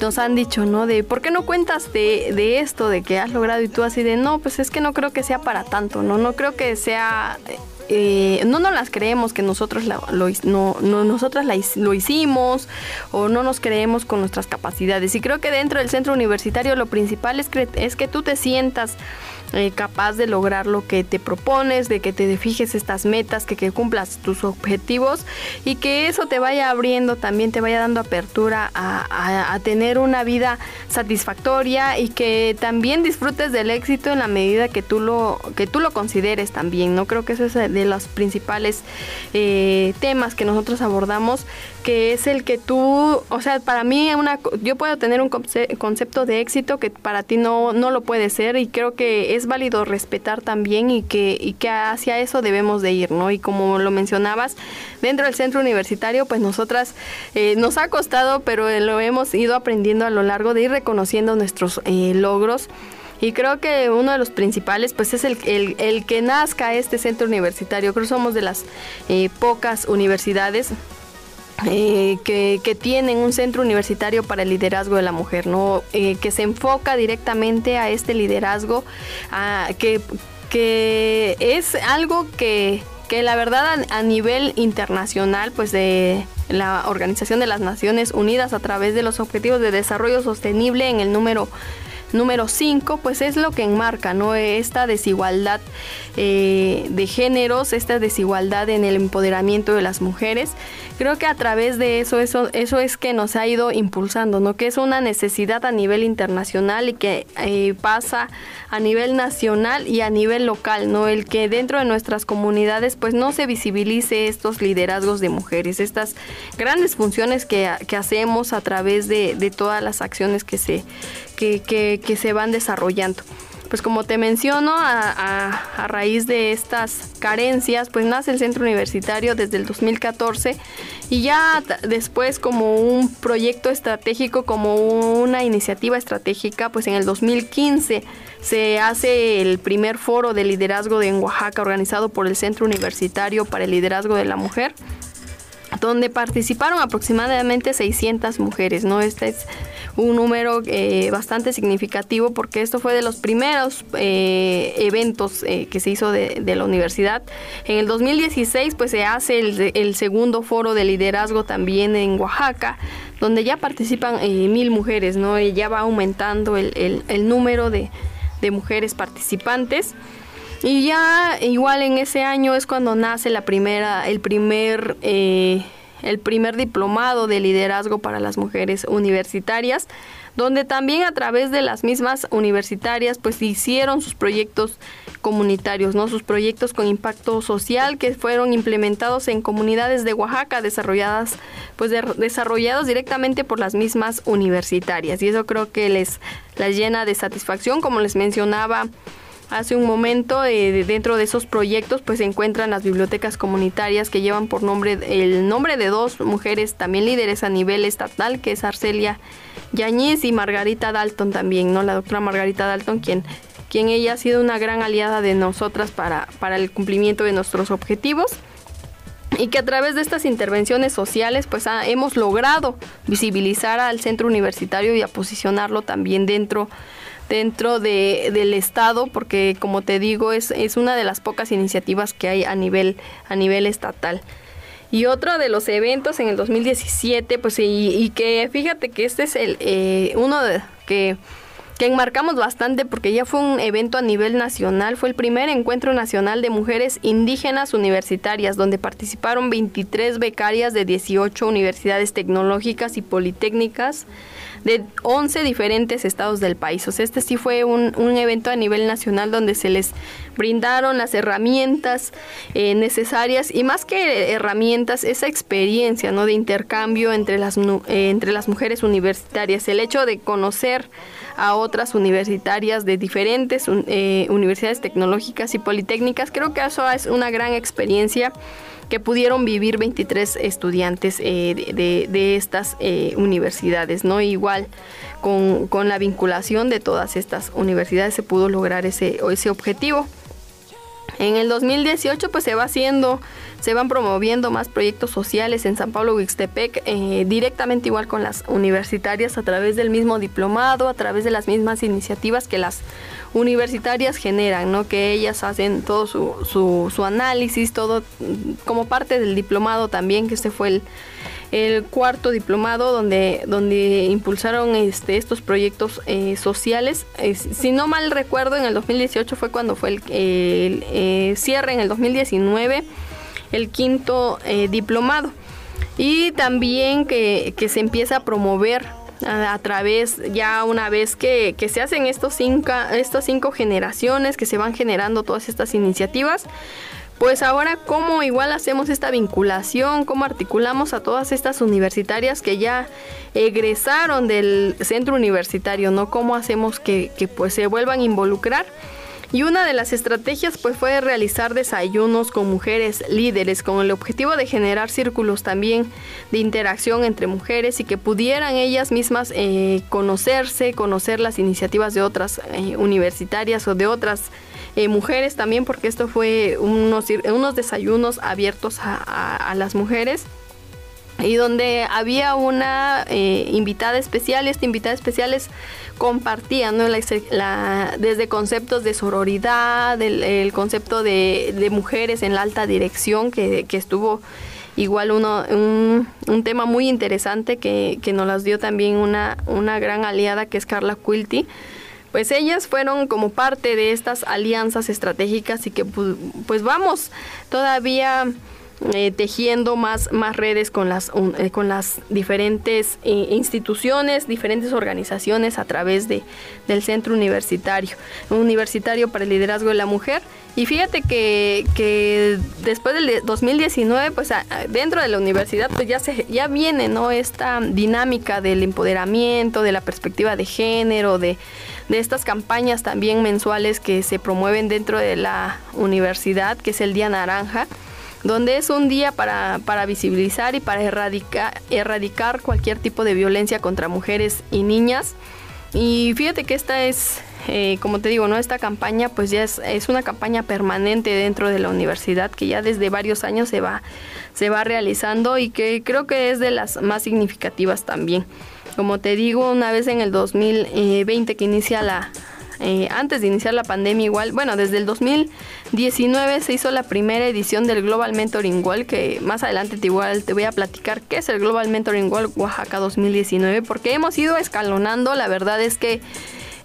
nos han dicho, ¿no? De, ¿por qué no cuentas de, de esto, de que has logrado? Y tú así de, no, pues es que no creo que sea para tanto, ¿no? No creo que sea... eh, no nos las creemos que nosotros lo, no, no- nosotras lo hicimos o no nos creemos con nuestras capacidades. Y creo que dentro del centro universitario lo principal es es que tú te sientas eh, capaz de lograr lo que te propones, de que te fijes estas metas, que, que cumplas tus objetivos y que eso te vaya abriendo, también te vaya dando apertura a, a- tener una vida satisfactoria y que también disfrutes del éxito en la medida que tú lo, que tú lo consideres también. No creo que ese es de los principales eh, temas que nosotros abordamos, que es el que tú, o sea, para mí una, yo puedo tener un conce- concepto de éxito que para ti no, no lo puede ser y creo que es válido respetar también y que, y que hacia eso debemos de ir, ¿no? Y como lo mencionabas, dentro del centro universitario, pues nosotras eh, nos ha costado, pero lo hemos ido aprendiendo a lo largo de ir reconociendo nuestros eh, logros. Y creo que uno de los principales pues es el, el- el que nazca este centro universitario. Creo que somos de las eh, pocas universidades eh, que, tienen un centro universitario para el liderazgo de la mujer, ¿no? Eh, que se enfoca directamente a este liderazgo, a- que, que es algo que, que la verdad a, a nivel internacional, pues de la Organización de las Naciones Unidas a través de los Objetivos de Desarrollo Sostenible en el número número 5, pues es lo que enmarca, ¿no? Esta desigualdad eh, de géneros, esta desigualdad en el empoderamiento de las mujeres. Creo que a través de eso, eso, eso es que nos ha ido impulsando, ¿no? Que es una necesidad a nivel internacional y que eh, pasa a nivel nacional y a nivel local, ¿no? El que dentro de nuestras comunidades, pues no se visibilice estos liderazgos de mujeres, estas grandes funciones que, que hacemos a través de, de todas las acciones que se, que, que- que se van desarrollando. Pues como te menciono, a, raíz de estas carencias, pues nace el centro universitario desde el 2014 y ya después como un proyecto estratégico, como una iniciativa estratégica, pues en el 2015 se hace el primer foro de liderazgo de en Oaxaca organizado por el Centro Universitario para el Liderazgo de la Mujer donde participaron aproximadamente 600 mujeres, ¿no? Este es un número eh, bastante significativo porque esto fue de los primeros eh, eventos eh, que se hizo de, la universidad. En el 2016 pues se hace el, segundo foro de liderazgo también en Oaxaca, donde ya participan mil mujeres, ¿no? Y ya va aumentando el, número de mujeres participantes. Y ya igual en ese año es cuando nace la primera, el primer, eh, el primer diplomado de liderazgo para las mujeres universitarias, donde también a través de las mismas universitarias pues hicieron sus proyectos comunitarios, ¿no? Sus proyectos con impacto social que fueron implementados en comunidades de Oaxaca desarrolladas pues de- desarrollados directamente por las mismas universitarias y eso creo que les las llena de satisfacción como les mencionaba hace un momento, eh, de- dentro de esos proyectos, pues se encuentran las bibliotecas comunitarias que llevan por nombre el nombre de dos mujeres también líderes a nivel estatal, que es Arcelia Yañez y Margarita Dalton también, ¿no? La doctora Margarita Dalton, quien, quien ella ha sido una gran aliada de nosotras para, para el cumplimiento de nuestros objetivos y que a través de estas intervenciones sociales pues hemos logrado visibilizar al centro universitario y a posicionarlo también dentro dentro de, del estado porque como te digo es, es una de las pocas iniciativas que hay a nivel a nivel estatal. Y otro de los eventos en el 2017 pues y, y que fíjate que este es el eh, uno de, que que enmarcamos bastante porque ya fue un evento a nivel nacional, fue el primer encuentro nacional de mujeres indígenas universitarias, donde participaron 23 becarias de 18 universidades tecnológicas y politécnicas de 11 diferentes estados del país. O sea, este sí fue un, un evento a nivel nacional donde se les brindaron las herramientas eh, necesarias y más que herramientas, esa experiencia ¿no? de intercambio entre las, eh, entre las mujeres universitarias, el hecho de conocer a otras universitarias de diferentes eh, universidades tecnológicas y politécnicas. Creo que eso es una gran experiencia que pudieron vivir 23 estudiantes eh, de, de- estas eh, universidades, ¿no? Igual con, con la vinculación de todas estas universidades se pudo lograr ese, ese objetivo. En el 2018 pues se va haciendo, se van promoviendo más proyectos sociales en San Pablo Huixtepec, eh, directamente igual con las universitarias a través del mismo diplomado, a través de las mismas iniciativas que las universitarias generan, ¿no? Que ellas hacen todo su, su, su análisis, todo como parte del diplomado también, que este fue el, el cuarto diplomado donde, donde impulsaron este, estos proyectos eh, sociales. Si no mal recuerdo, en el 2018 fue cuando fue el, el, eh, cierre, en el 2019, el quinto eh, diplomado. Y también que, que se empieza a promover a, través, ya una vez que, que se hacen estos cinco, estas cinco generaciones, que se van generando todas estas iniciativas, pues ahora cómo igual hacemos esta vinculación, cómo articulamos a todas estas universitarias que ya egresaron del centro universitario, ¿no? Cómo hacemos que, que, pues se vuelvan a involucrar. Y una de las estrategias pues fue realizar desayunos con mujeres líderes con el objetivo de generar círculos también de interacción entre mujeres y que pudieran ellas mismas eh, conocerse, conocer las iniciativas de otras eh, universitarias o de otras eh, mujeres también, porque esto fue unos, unos desayunos abiertos a, a, a las mujeres y donde había una eh, invitada especial y esta invitada especial es compartía ¿no? desde conceptos de sororidad, el, concepto de, mujeres en la alta dirección que, estuvo igual uno, un, un, tema muy interesante que, que nos las dio también una, una gran aliada que es Carla Quilty pues ellas fueron como parte de estas alianzas estratégicas y que pues vamos todavía eh, tejiendo más, más redes con las, un, eh, con las diferentes eh, instituciones, diferentes organizaciones a través de, del centro universitario, universitario para el liderazgo de la mujer. Y fíjate que, que después del 2019, pues dentro de la universidad, pues ya, se, ya viene ¿no? esta dinámica del empoderamiento, de la perspectiva de género, de, de estas campañas también mensuales que se promueven dentro de la universidad, que es el Día Naranja donde es un día para, para visibilizar y para erradicar, erradicar cualquier tipo de violencia contra mujeres y niñas. Y fíjate que esta es, eh, como te digo, ¿no? Esta campaña pues ya es, es, una campaña permanente dentro de la universidad que ya desde varios años se va, se va realizando y que creo que es de las más significativas también. Como te digo, una vez en el 2020 que inicia la, eh, antes de iniciar la pandemia igual, bueno, desde el 2019 se hizo la primera edición del Global Mentoring Wall, que más adelante te, igual te voy a platicar qué es el Global Mentoring Wall Oaxaca 2019, porque hemos ido escalonando, la verdad es que...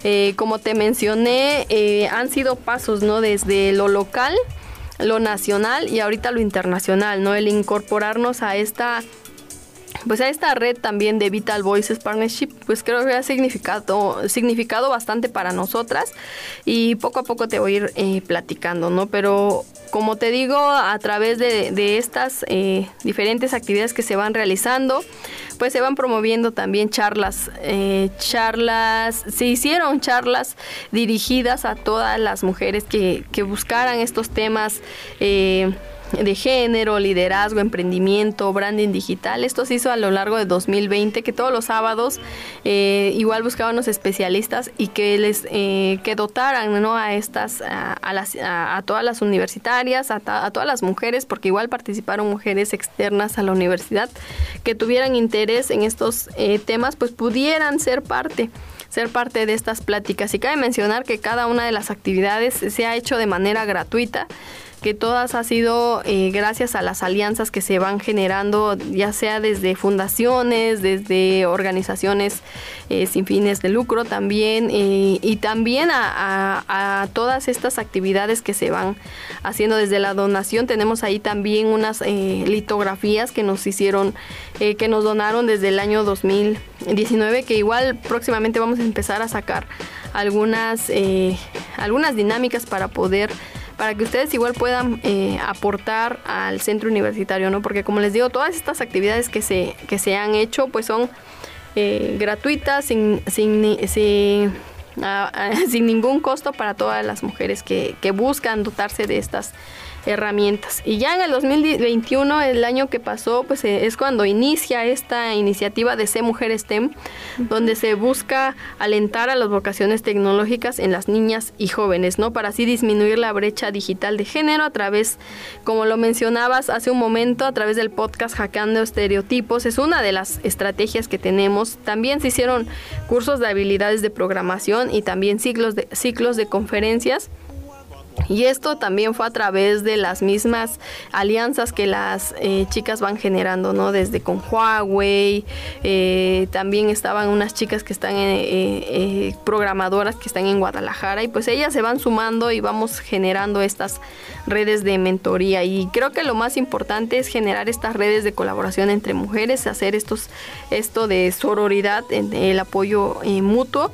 Eh, como te mencioné, eh, han sido pasos, ¿no? Desde lo local, lo nacional y ahorita lo internacional, ¿no? El incorporarnos a esta pues a esta red también de Vital Voices Partnership, pues creo que ha significado, significado bastante para nosotras y poco a poco te voy a ir eh, platicando, ¿no? Pero como te digo, a través de, estas eh, diferentes actividades que se van realizando, pues se van promoviendo también charlas, eh, charlas, se hicieron charlas dirigidas a todas las mujeres que, que buscaran estos temas. De género, liderazgo, emprendimiento, branding digital. Esto se hizo a lo largo de 2020, que todos los sábados eh, igual buscaban los especialistas y que les eh, que dotaran ¿no? a estas, a, a las, a, a todas las universitarias, a, ta- a todas las mujeres, porque igual participaron mujeres externas a la universidad que tuvieran interés en estos eh, temas, pues pudieran ser parte ser parte de estas pláticas. Y cabe mencionar que cada una de las actividades se ha hecho de manera gratuita que todas ha sido eh, gracias a las alianzas que se van generando, ya sea desde fundaciones, desde organizaciones eh, sin fines de lucro también, eh, y también a, a- todas estas actividades que se van haciendo desde la donación. Tenemos ahí también unas litografías que nos hicieron, que nos donaron desde el año 2019, que igual próximamente vamos a empezar a sacar algunas, algunas dinámicas para poder para que ustedes igual puedan eh, aportar al centro universitario, ¿no? Porque como les digo, todas estas actividades que se, que se han hecho, pues son eh, gratuitas, sin, sin, (laughs) sin ningún costo para todas las mujeres que, que buscan dotarse de estas herramientas. Y ya en el 2021, el año que pasó, pues eh, es cuando inicia esta iniciativa de C Mujer STEM, donde se busca alentar a las vocaciones tecnológicas en las niñas y jóvenes, ¿no? Para así disminuir la brecha digital de género a través, como lo mencionabas hace un momento, a través del podcast Hackeando Estereotipos, es una de las estrategias que tenemos. También se hicieron cursos de habilidades de programación y también ciclos de, ciclos de conferencias. Y esto también fue a través de las mismas alianzas que las eh, chicas van generando, ¿no? Desde con Huawei, eh, también estaban unas chicas que están, eh, eh, programadoras que están en Guadalajara y pues ellas se van sumando y vamos generando estas redes de mentoría. Y creo que lo más importante es generar estas redes de colaboración entre mujeres, hacer estos, esto de sororidad, en- el apoyo eh, mutuo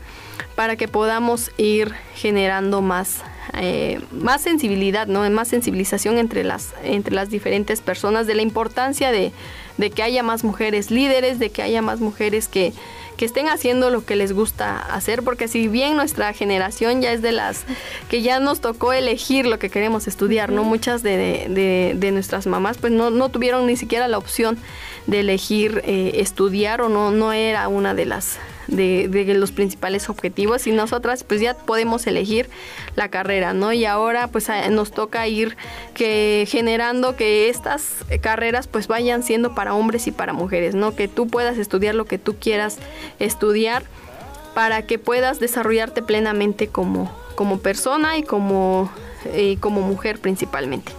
para que podamos ir generando más eh, más sensibilidad, ¿no? Más sensibilización entre las, entre las diferentes personas de la importancia de, de que haya más mujeres líderes, de que haya más mujeres que, que estén haciendo lo que les gusta hacer, porque si bien nuestra generación ya es de las que ya nos tocó elegir lo que queremos estudiar, ¿no? Muchas de, de- de nuestras mamás pues no, no tuvieron ni siquiera la opción de elegir eh, estudiar o no, no era una de las de, los principales objetivos y nosotras pues ya podemos elegir la carrera, ¿no? Y ahora pues nos toca ir generando que estas carreras pues vayan siendo para hombres y para mujeres, ¿no? Que tú puedas estudiar lo que tú quieras estudiar para que puedas desarrollarte plenamente como, como persona y como, eh, como mujer principalmente.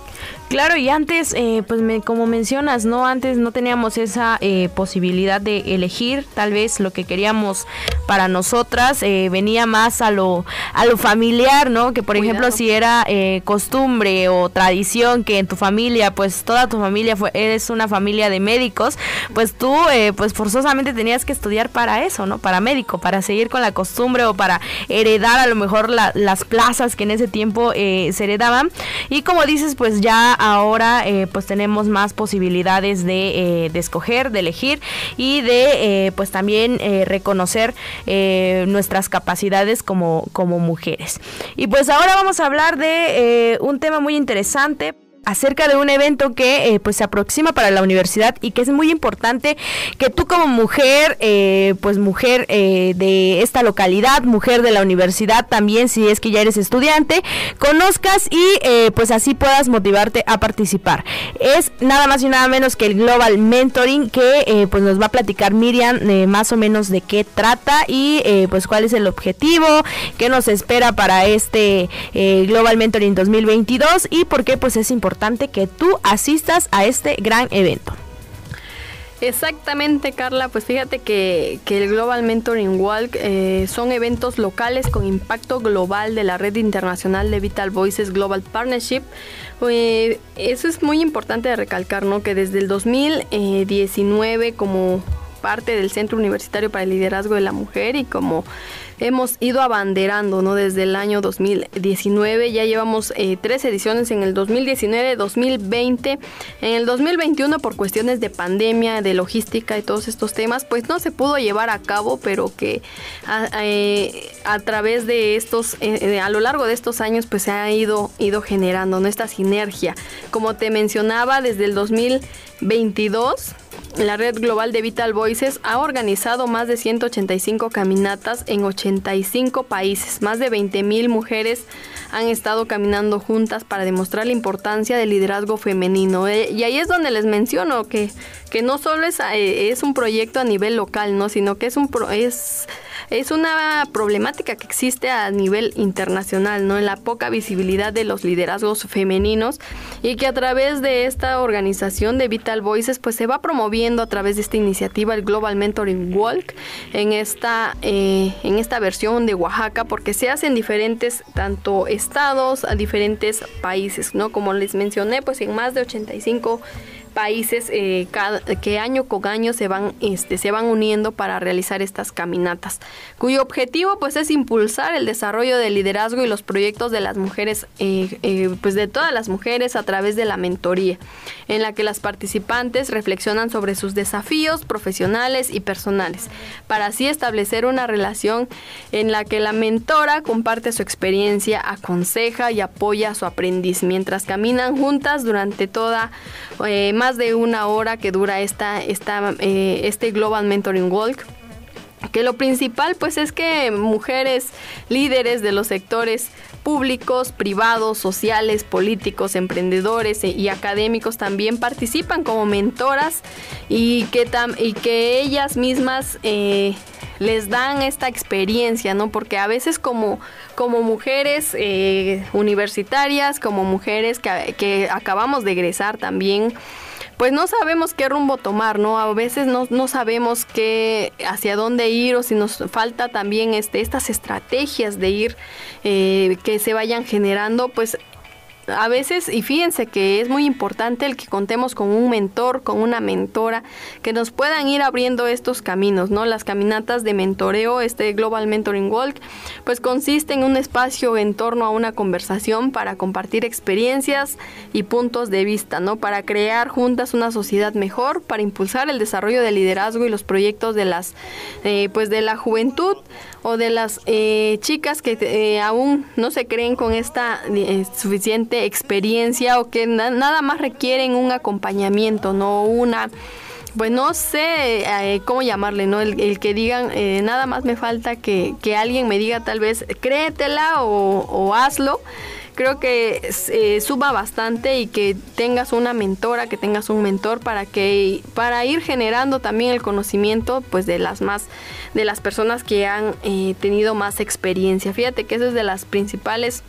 Claro, y antes, eh, pues me- como mencionas, ¿no? Antes no teníamos esa eh, posibilidad de elegir tal vez lo que queríamos para nosotras, eh, venía más a lo, a lo familiar, ¿no? Que por ejemplo si era eh, costumbre o tradición que en tu familia, pues toda tu familia fue, eres una familia de médicos, pues tú eh, pues forzosamente tenías que estudiar para eso, ¿no? Para médico, para seguir con la costumbre o para heredar a lo mejor la- las plazas que en ese tiempo eh, se heredaban. Y como dices, pues ya ahora eh, pues tenemos más posibilidades de, eh, de escoger, de elegir y de eh, pues también reconocer nuestras capacidades como, como mujeres. Y pues ahora vamos a hablar de un tema muy interesante acerca de un evento que eh, pues se aproxima para la universidad y que es muy importante que tú como mujer eh, pues mujer eh, de esta localidad mujer de la universidad también si es que ya eres estudiante conozcas y pues así puedas motivarte a participar. Es nada más y nada menos que el Global Mentoring que pues nos va a platicar Miriam más o menos de qué trata y pues cuál es el objetivo qué nos espera para este Global Mentoring 2022 y por qué pues es importante que tú asistas a este gran evento. Exactamente, Carla. Pues fíjate que, que el Global Mentoring Walk eh, son eventos locales con impacto global de la red internacional de Vital Voices Global Partnership. Eh, eso es muy importante de recalcar, ¿no? Que desde el 2019, como parte del Centro Universitario para el Liderazgo de la Mujer y como hemos ido abanderando ¿no? desde el año 2019. Ya llevamos eh, tres ediciones en el 2019, 2020. En el 2021 por cuestiones de pandemia, de logística y todos estos temas, pues no se pudo llevar a cabo, pero que a, eh, través de estos, eh, a lo largo de estos años, pues se ha ido, ido generando esta sinergia. Como te mencionaba, desde el 2022 la Red Global de Vital Voices ha organizado más de 185 caminatas en 85 países. Más de 20.000 mujeres han estado caminando juntas para demostrar la importancia del liderazgo femenino. Eh, y ahí es donde les menciono que, que no solo es, eh, es un proyecto a nivel local, ¿no? sino que es un pro, es es una problemática que existe a nivel internacional, ¿no? En la poca visibilidad de los liderazgos femeninos y que a través de esta organización de Vital Voices pues se va promoviendo a través de esta iniciativa el Global Mentoring Walk en esta, eh, en esta versión de Oaxaca porque se hace en diferentes tanto estados, a diferentes países, ¿no? Como les mencioné pues en más de 85 países eh, cada, que año con año se van, este, se van uniendo para realizar estas caminatas, cuyo objetivo pues es impulsar el desarrollo del liderazgo y los proyectos de las mujeres, eh, eh, pues de todas las mujeres a través de la mentoría, en la que las participantes reflexionan sobre sus desafíos profesionales y personales, para así establecer una relación en la que la mentora comparte su experiencia, aconseja y apoya a su aprendiz, mientras caminan juntas durante toda eh, más de una hora que dura esta, esta, eh, este Global Mentoring Walk que lo principal pues es que mujeres líderes de los sectores públicos, privados, sociales, políticos, emprendedores e- y académicos también participan como mentoras y que, tam- y que ellas mismas eh, les dan esta experiencia, ¿no? Porque a veces como, como mujeres eh, universitarias, como mujeres que, que acabamos de egresar también, pues no sabemos qué rumbo tomar, ¿no? A veces no, no sabemos qué, hacia dónde ir o si nos falta también este, estas estrategias de ir eh, que se vayan generando, pues a veces, y fíjense que es muy importante el que contemos con un mentor, con una mentora, que nos puedan ir abriendo estos caminos, ¿no? Las caminatas de mentoreo, este Global Mentoring Walk, pues consiste en un espacio en torno a una conversación para compartir experiencias y puntos de vista, ¿no? Para crear juntas una sociedad mejor, para impulsar el desarrollo del liderazgo y los proyectos de las, eh, pues de la juventud o de las eh, chicas que eh, aún no se creen con esta eh, experiencia o que na- nada más requieren un acompañamiento, no una pues no sé eh, cómo llamarle, ¿no? El, que digan, eh, nada más me falta que, que alguien me diga tal vez, créetela o, o hazlo. Creo que eh, suba bastante y que tengas una mentora, que tengas un mentor para que para ir generando también el conocimiento pues de las más de las personas que han eh, tenido más experiencia. Fíjate que eso es de las principales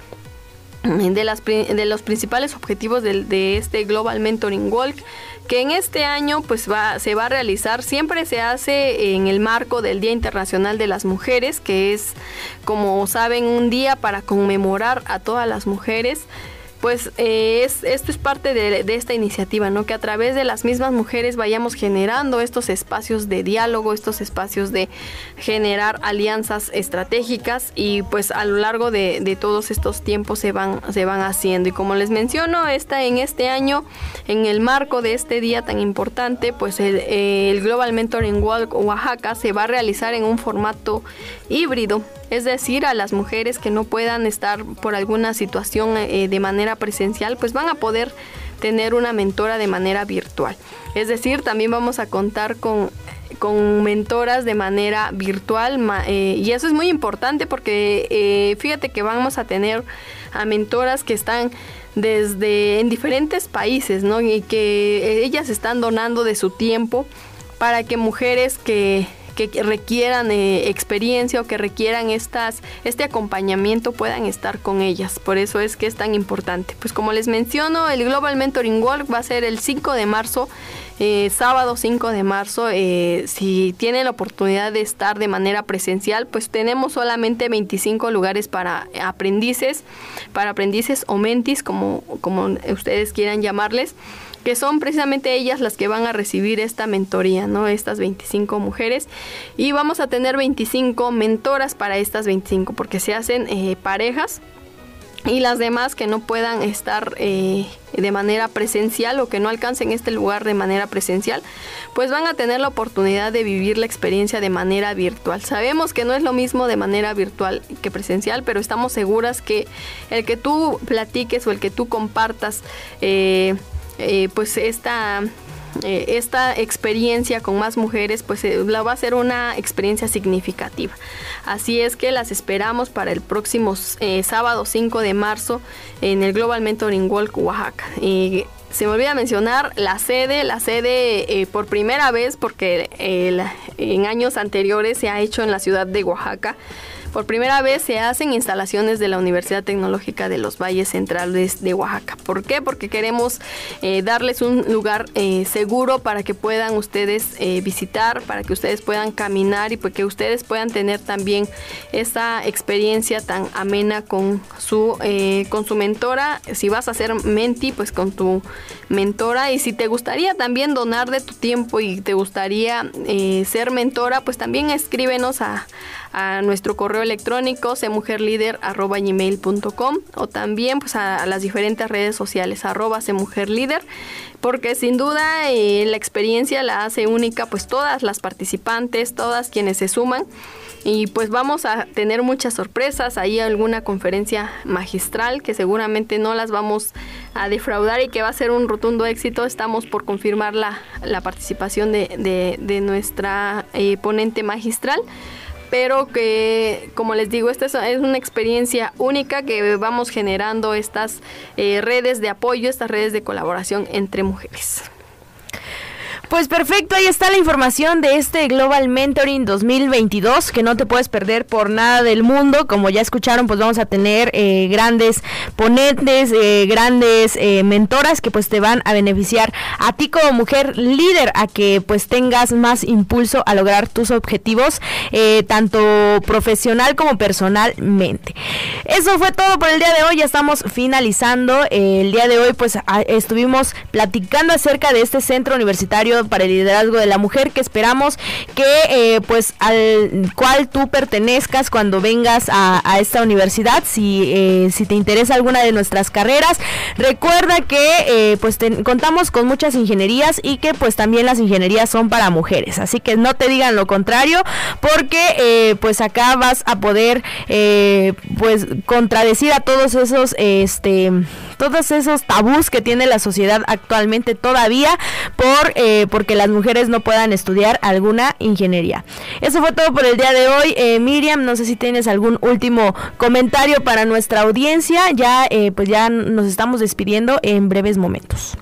(clears throat) de, las, de los principales objetivos del- de, este Global Mentoring Walk que en este año pues va, se va a realizar, siempre se hace en el marco del Día Internacional de las Mujeres, que es como saben un día para conmemorar a todas las mujeres. Pues eh, es, esto es parte de, esta iniciativa, ¿no? Que a través de las mismas mujeres vayamos generando estos espacios de diálogo, estos espacios de generar alianzas estratégicas y pues a lo largo de, de todos estos tiempos se van, se van haciendo. Y como les menciono, esta, en este año, en el marco de este día tan importante, pues el, eh, el Global Mentoring Walk Oaxaca se va a realizar en un formato híbrido, es decir, a las mujeres que no puedan estar por alguna situación eh, de manera presencial, pues van a poder tener una mentora de manera virtual. Es decir, también vamos a contar con con mentoras de manera virtual eh, y eso es muy importante porque eh, fíjate que vamos a tener a mentoras que están desde en diferentes países, ¿no? Y que ellas están donando de su tiempo para que mujeres que que requieran eh, experiencia o que requieran estas, este acompañamiento puedan estar con ellas. Por eso es que es tan importante. Pues como les menciono, el Global Mentoring Walk va a ser el 5 de marzo, eh, sábado 5 de marzo. Eh, si tienen la oportunidad de estar de manera presencial, pues tenemos solamente 25 lugares para aprendices, para aprendices o mentis, como, como ustedes quieran llamarles que son precisamente ellas las que van a recibir esta mentoría, ¿no? Estas 25 mujeres. Y vamos a tener 25 mentoras para estas 25, porque se hacen eh, parejas y las demás que no puedan estar eh, de manera presencial o que no alcancen este lugar de manera presencial, pues van a tener la oportunidad de vivir la experiencia de manera virtual. Sabemos que no es lo mismo de manera virtual que presencial, pero estamos seguras que el que tú platiques o el que tú compartas eh, eh, pues esta eh, esta experiencia con más mujeres, pues eh, la va a ser una experiencia significativa. Así es que las esperamos para el próximo sábado 5 de marzo en el Global Mentoring Walk Oaxaca. se me olvida mencionar la sede, la sede por primera vez porque en años anteriores se ha hecho en la ciudad de Oaxaca. Por primera vez se hacen instalaciones de la Universidad Tecnológica de los Valles Centrales de Oaxaca. ¿Por qué? Porque queremos eh, darles un lugar eh, seguro para que puedan ustedes eh, visitar, para que ustedes puedan caminar y para que ustedes puedan tener también esa experiencia tan amena con su, con su mentora. Si vas a ser menti, pues con tu mentora. Y si te gustaría también donar de tu tiempo y te gustaría ser mentora, pues también escríbenos a, a nuestro correo electrónico semujerlider.com o también pues a, las diferentes redes sociales arroba semujerlider porque sin duda eh, la experiencia la hace única pues todas las participantes, todas quienes se suman y pues vamos a tener muchas sorpresas, ahí alguna conferencia magistral que seguramente no las vamos a defraudar y que va a ser un rotundo éxito. Estamos por confirmar la, la participación de, de, nuestra eh, ponente magistral pero que, como les digo, esta es una experiencia única que vamos generando estas eh, redes de apoyo, estas redes de colaboración entre mujeres. Pues perfecto, ahí está la información de este Global Mentoring 2022 que no te puedes perder por nada del mundo. Como ya escucharon, pues vamos a tener eh, grandes ponentes, eh, grandes eh, mentoras que pues te van a beneficiar a ti como mujer líder a que pues tengas más impulso a lograr tus objetivos, tanto profesional como personalmente. Eso fue todo por el día de hoy, ya estamos finalizando. el día de hoy pues estuvimos platicando acerca de este centro universitario para el liderazgo de la mujer que esperamos que eh, pues al cual tú pertenezcas cuando vengas a, esta universidad si, eh, si te interesa alguna de nuestras carreras. Recuerda que eh, pues contamos con muchas ingenierías y que pues también las ingenierías son para mujeres. Así que no te digan lo contrario porque pues acá vas a poder pues contradecir a todos esos este todos esos tabús que tiene la sociedad actualmente todavía por porque las mujeres no puedan estudiar alguna ingeniería. Eso fue todo por el día de hoy. Eh, Miriam, no sé si tienes algún último comentario para nuestra audiencia. Ya, eh, pues ya nos estamos despidiendo en breves momentos.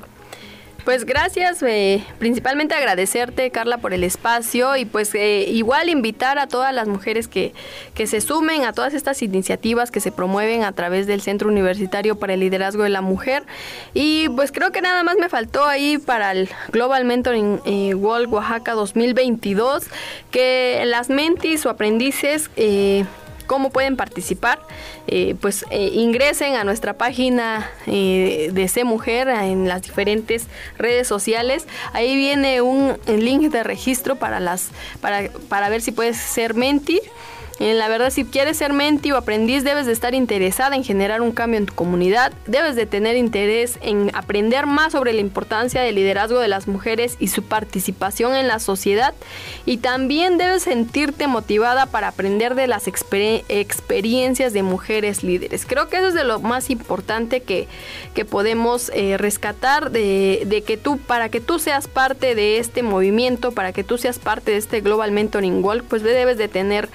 Pues gracias, eh, principalmente agradecerte Carla por el espacio y pues eh, igual invitar a todas las mujeres que, que se sumen a todas estas iniciativas que se promueven a través del Centro Universitario para el Liderazgo de la Mujer. Y pues creo que nada más me faltó ahí para el Global Mentoring eh, World Oaxaca 2022 que las mentis o aprendices cómo pueden participar, eh, pues eh, ingresen a nuestra página eh, de C Mujer en las diferentes redes sociales. Ahí viene un link de registro para las para, para ver si puedes ser menti la verdad, si quieres ser menti o aprendiz, debes de estar interesada en generar un cambio en tu comunidad, debes de tener interés en aprender más sobre la importancia del liderazgo de las mujeres y su participación en la sociedad y también debes sentirte motivada para aprender de las experiencias de mujeres líderes. Creo que eso es de lo más importante que, que podemos eh, rescatar de, de que tú, para que tú seas parte de este movimiento, para que tú seas parte de este Global Mentoring Walk, pues debes de tener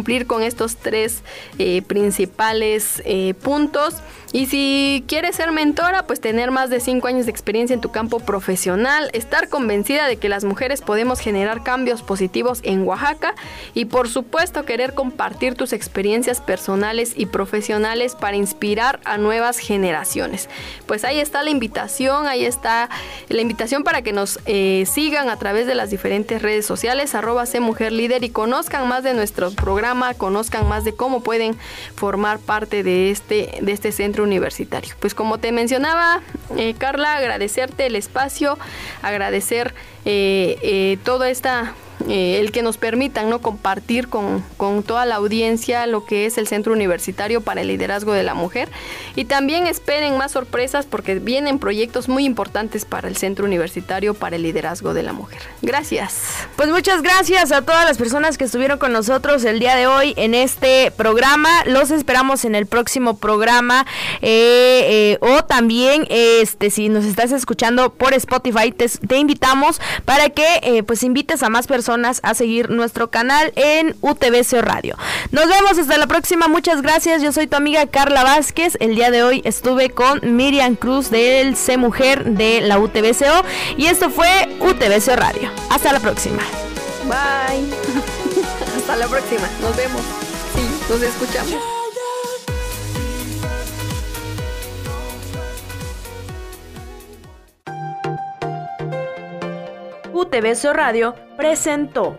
cumplir con estos tres eh, principales eh, puntos. Y si quieres ser mentora, pues tener más de 5 años de experiencia en tu campo profesional, estar convencida de que las mujeres podemos generar cambios positivos en Oaxaca y por supuesto querer compartir tus experiencias personales y profesionales para inspirar a nuevas generaciones. Pues ahí está la invitación, ahí está la invitación para que nos eh, sigan a través de las diferentes redes sociales, arroba C y conozcan más de programas programa, conozcan más de cómo pueden formar parte de este, de este centro universitario. Pues como te mencionaba, eh, Carla, agradecerte el espacio, agradecer eh, eh, toda esta eh, el que nos permitan ¿no? compartir con, con, toda la audiencia lo que es el Centro Universitario para el Liderazgo de la Mujer. Y también esperen más sorpresas porque vienen proyectos muy importantes para el Centro Universitario para el Liderazgo de la Mujer. Gracias. Pues muchas gracias a todas las personas que estuvieron con nosotros el día de hoy en este programa. Los esperamos en el próximo programa eh, eh, o también este si nos estás escuchando por Spotify te, te invitamos para que pues invites a más personas a seguir nuestro canal en UTBC Radio. Nos vemos hasta la próxima, muchas gracias. Yo soy tu amiga Carla Vázquez. El día de hoy estuve con Miriam Cruz del C Mujer de la UTBCO y esto fue UTBC Radio. Hasta la próxima. Bye. (laughs) hasta la próxima. Nos vemos. Sí, nos escuchamos. UTBC Radio presentó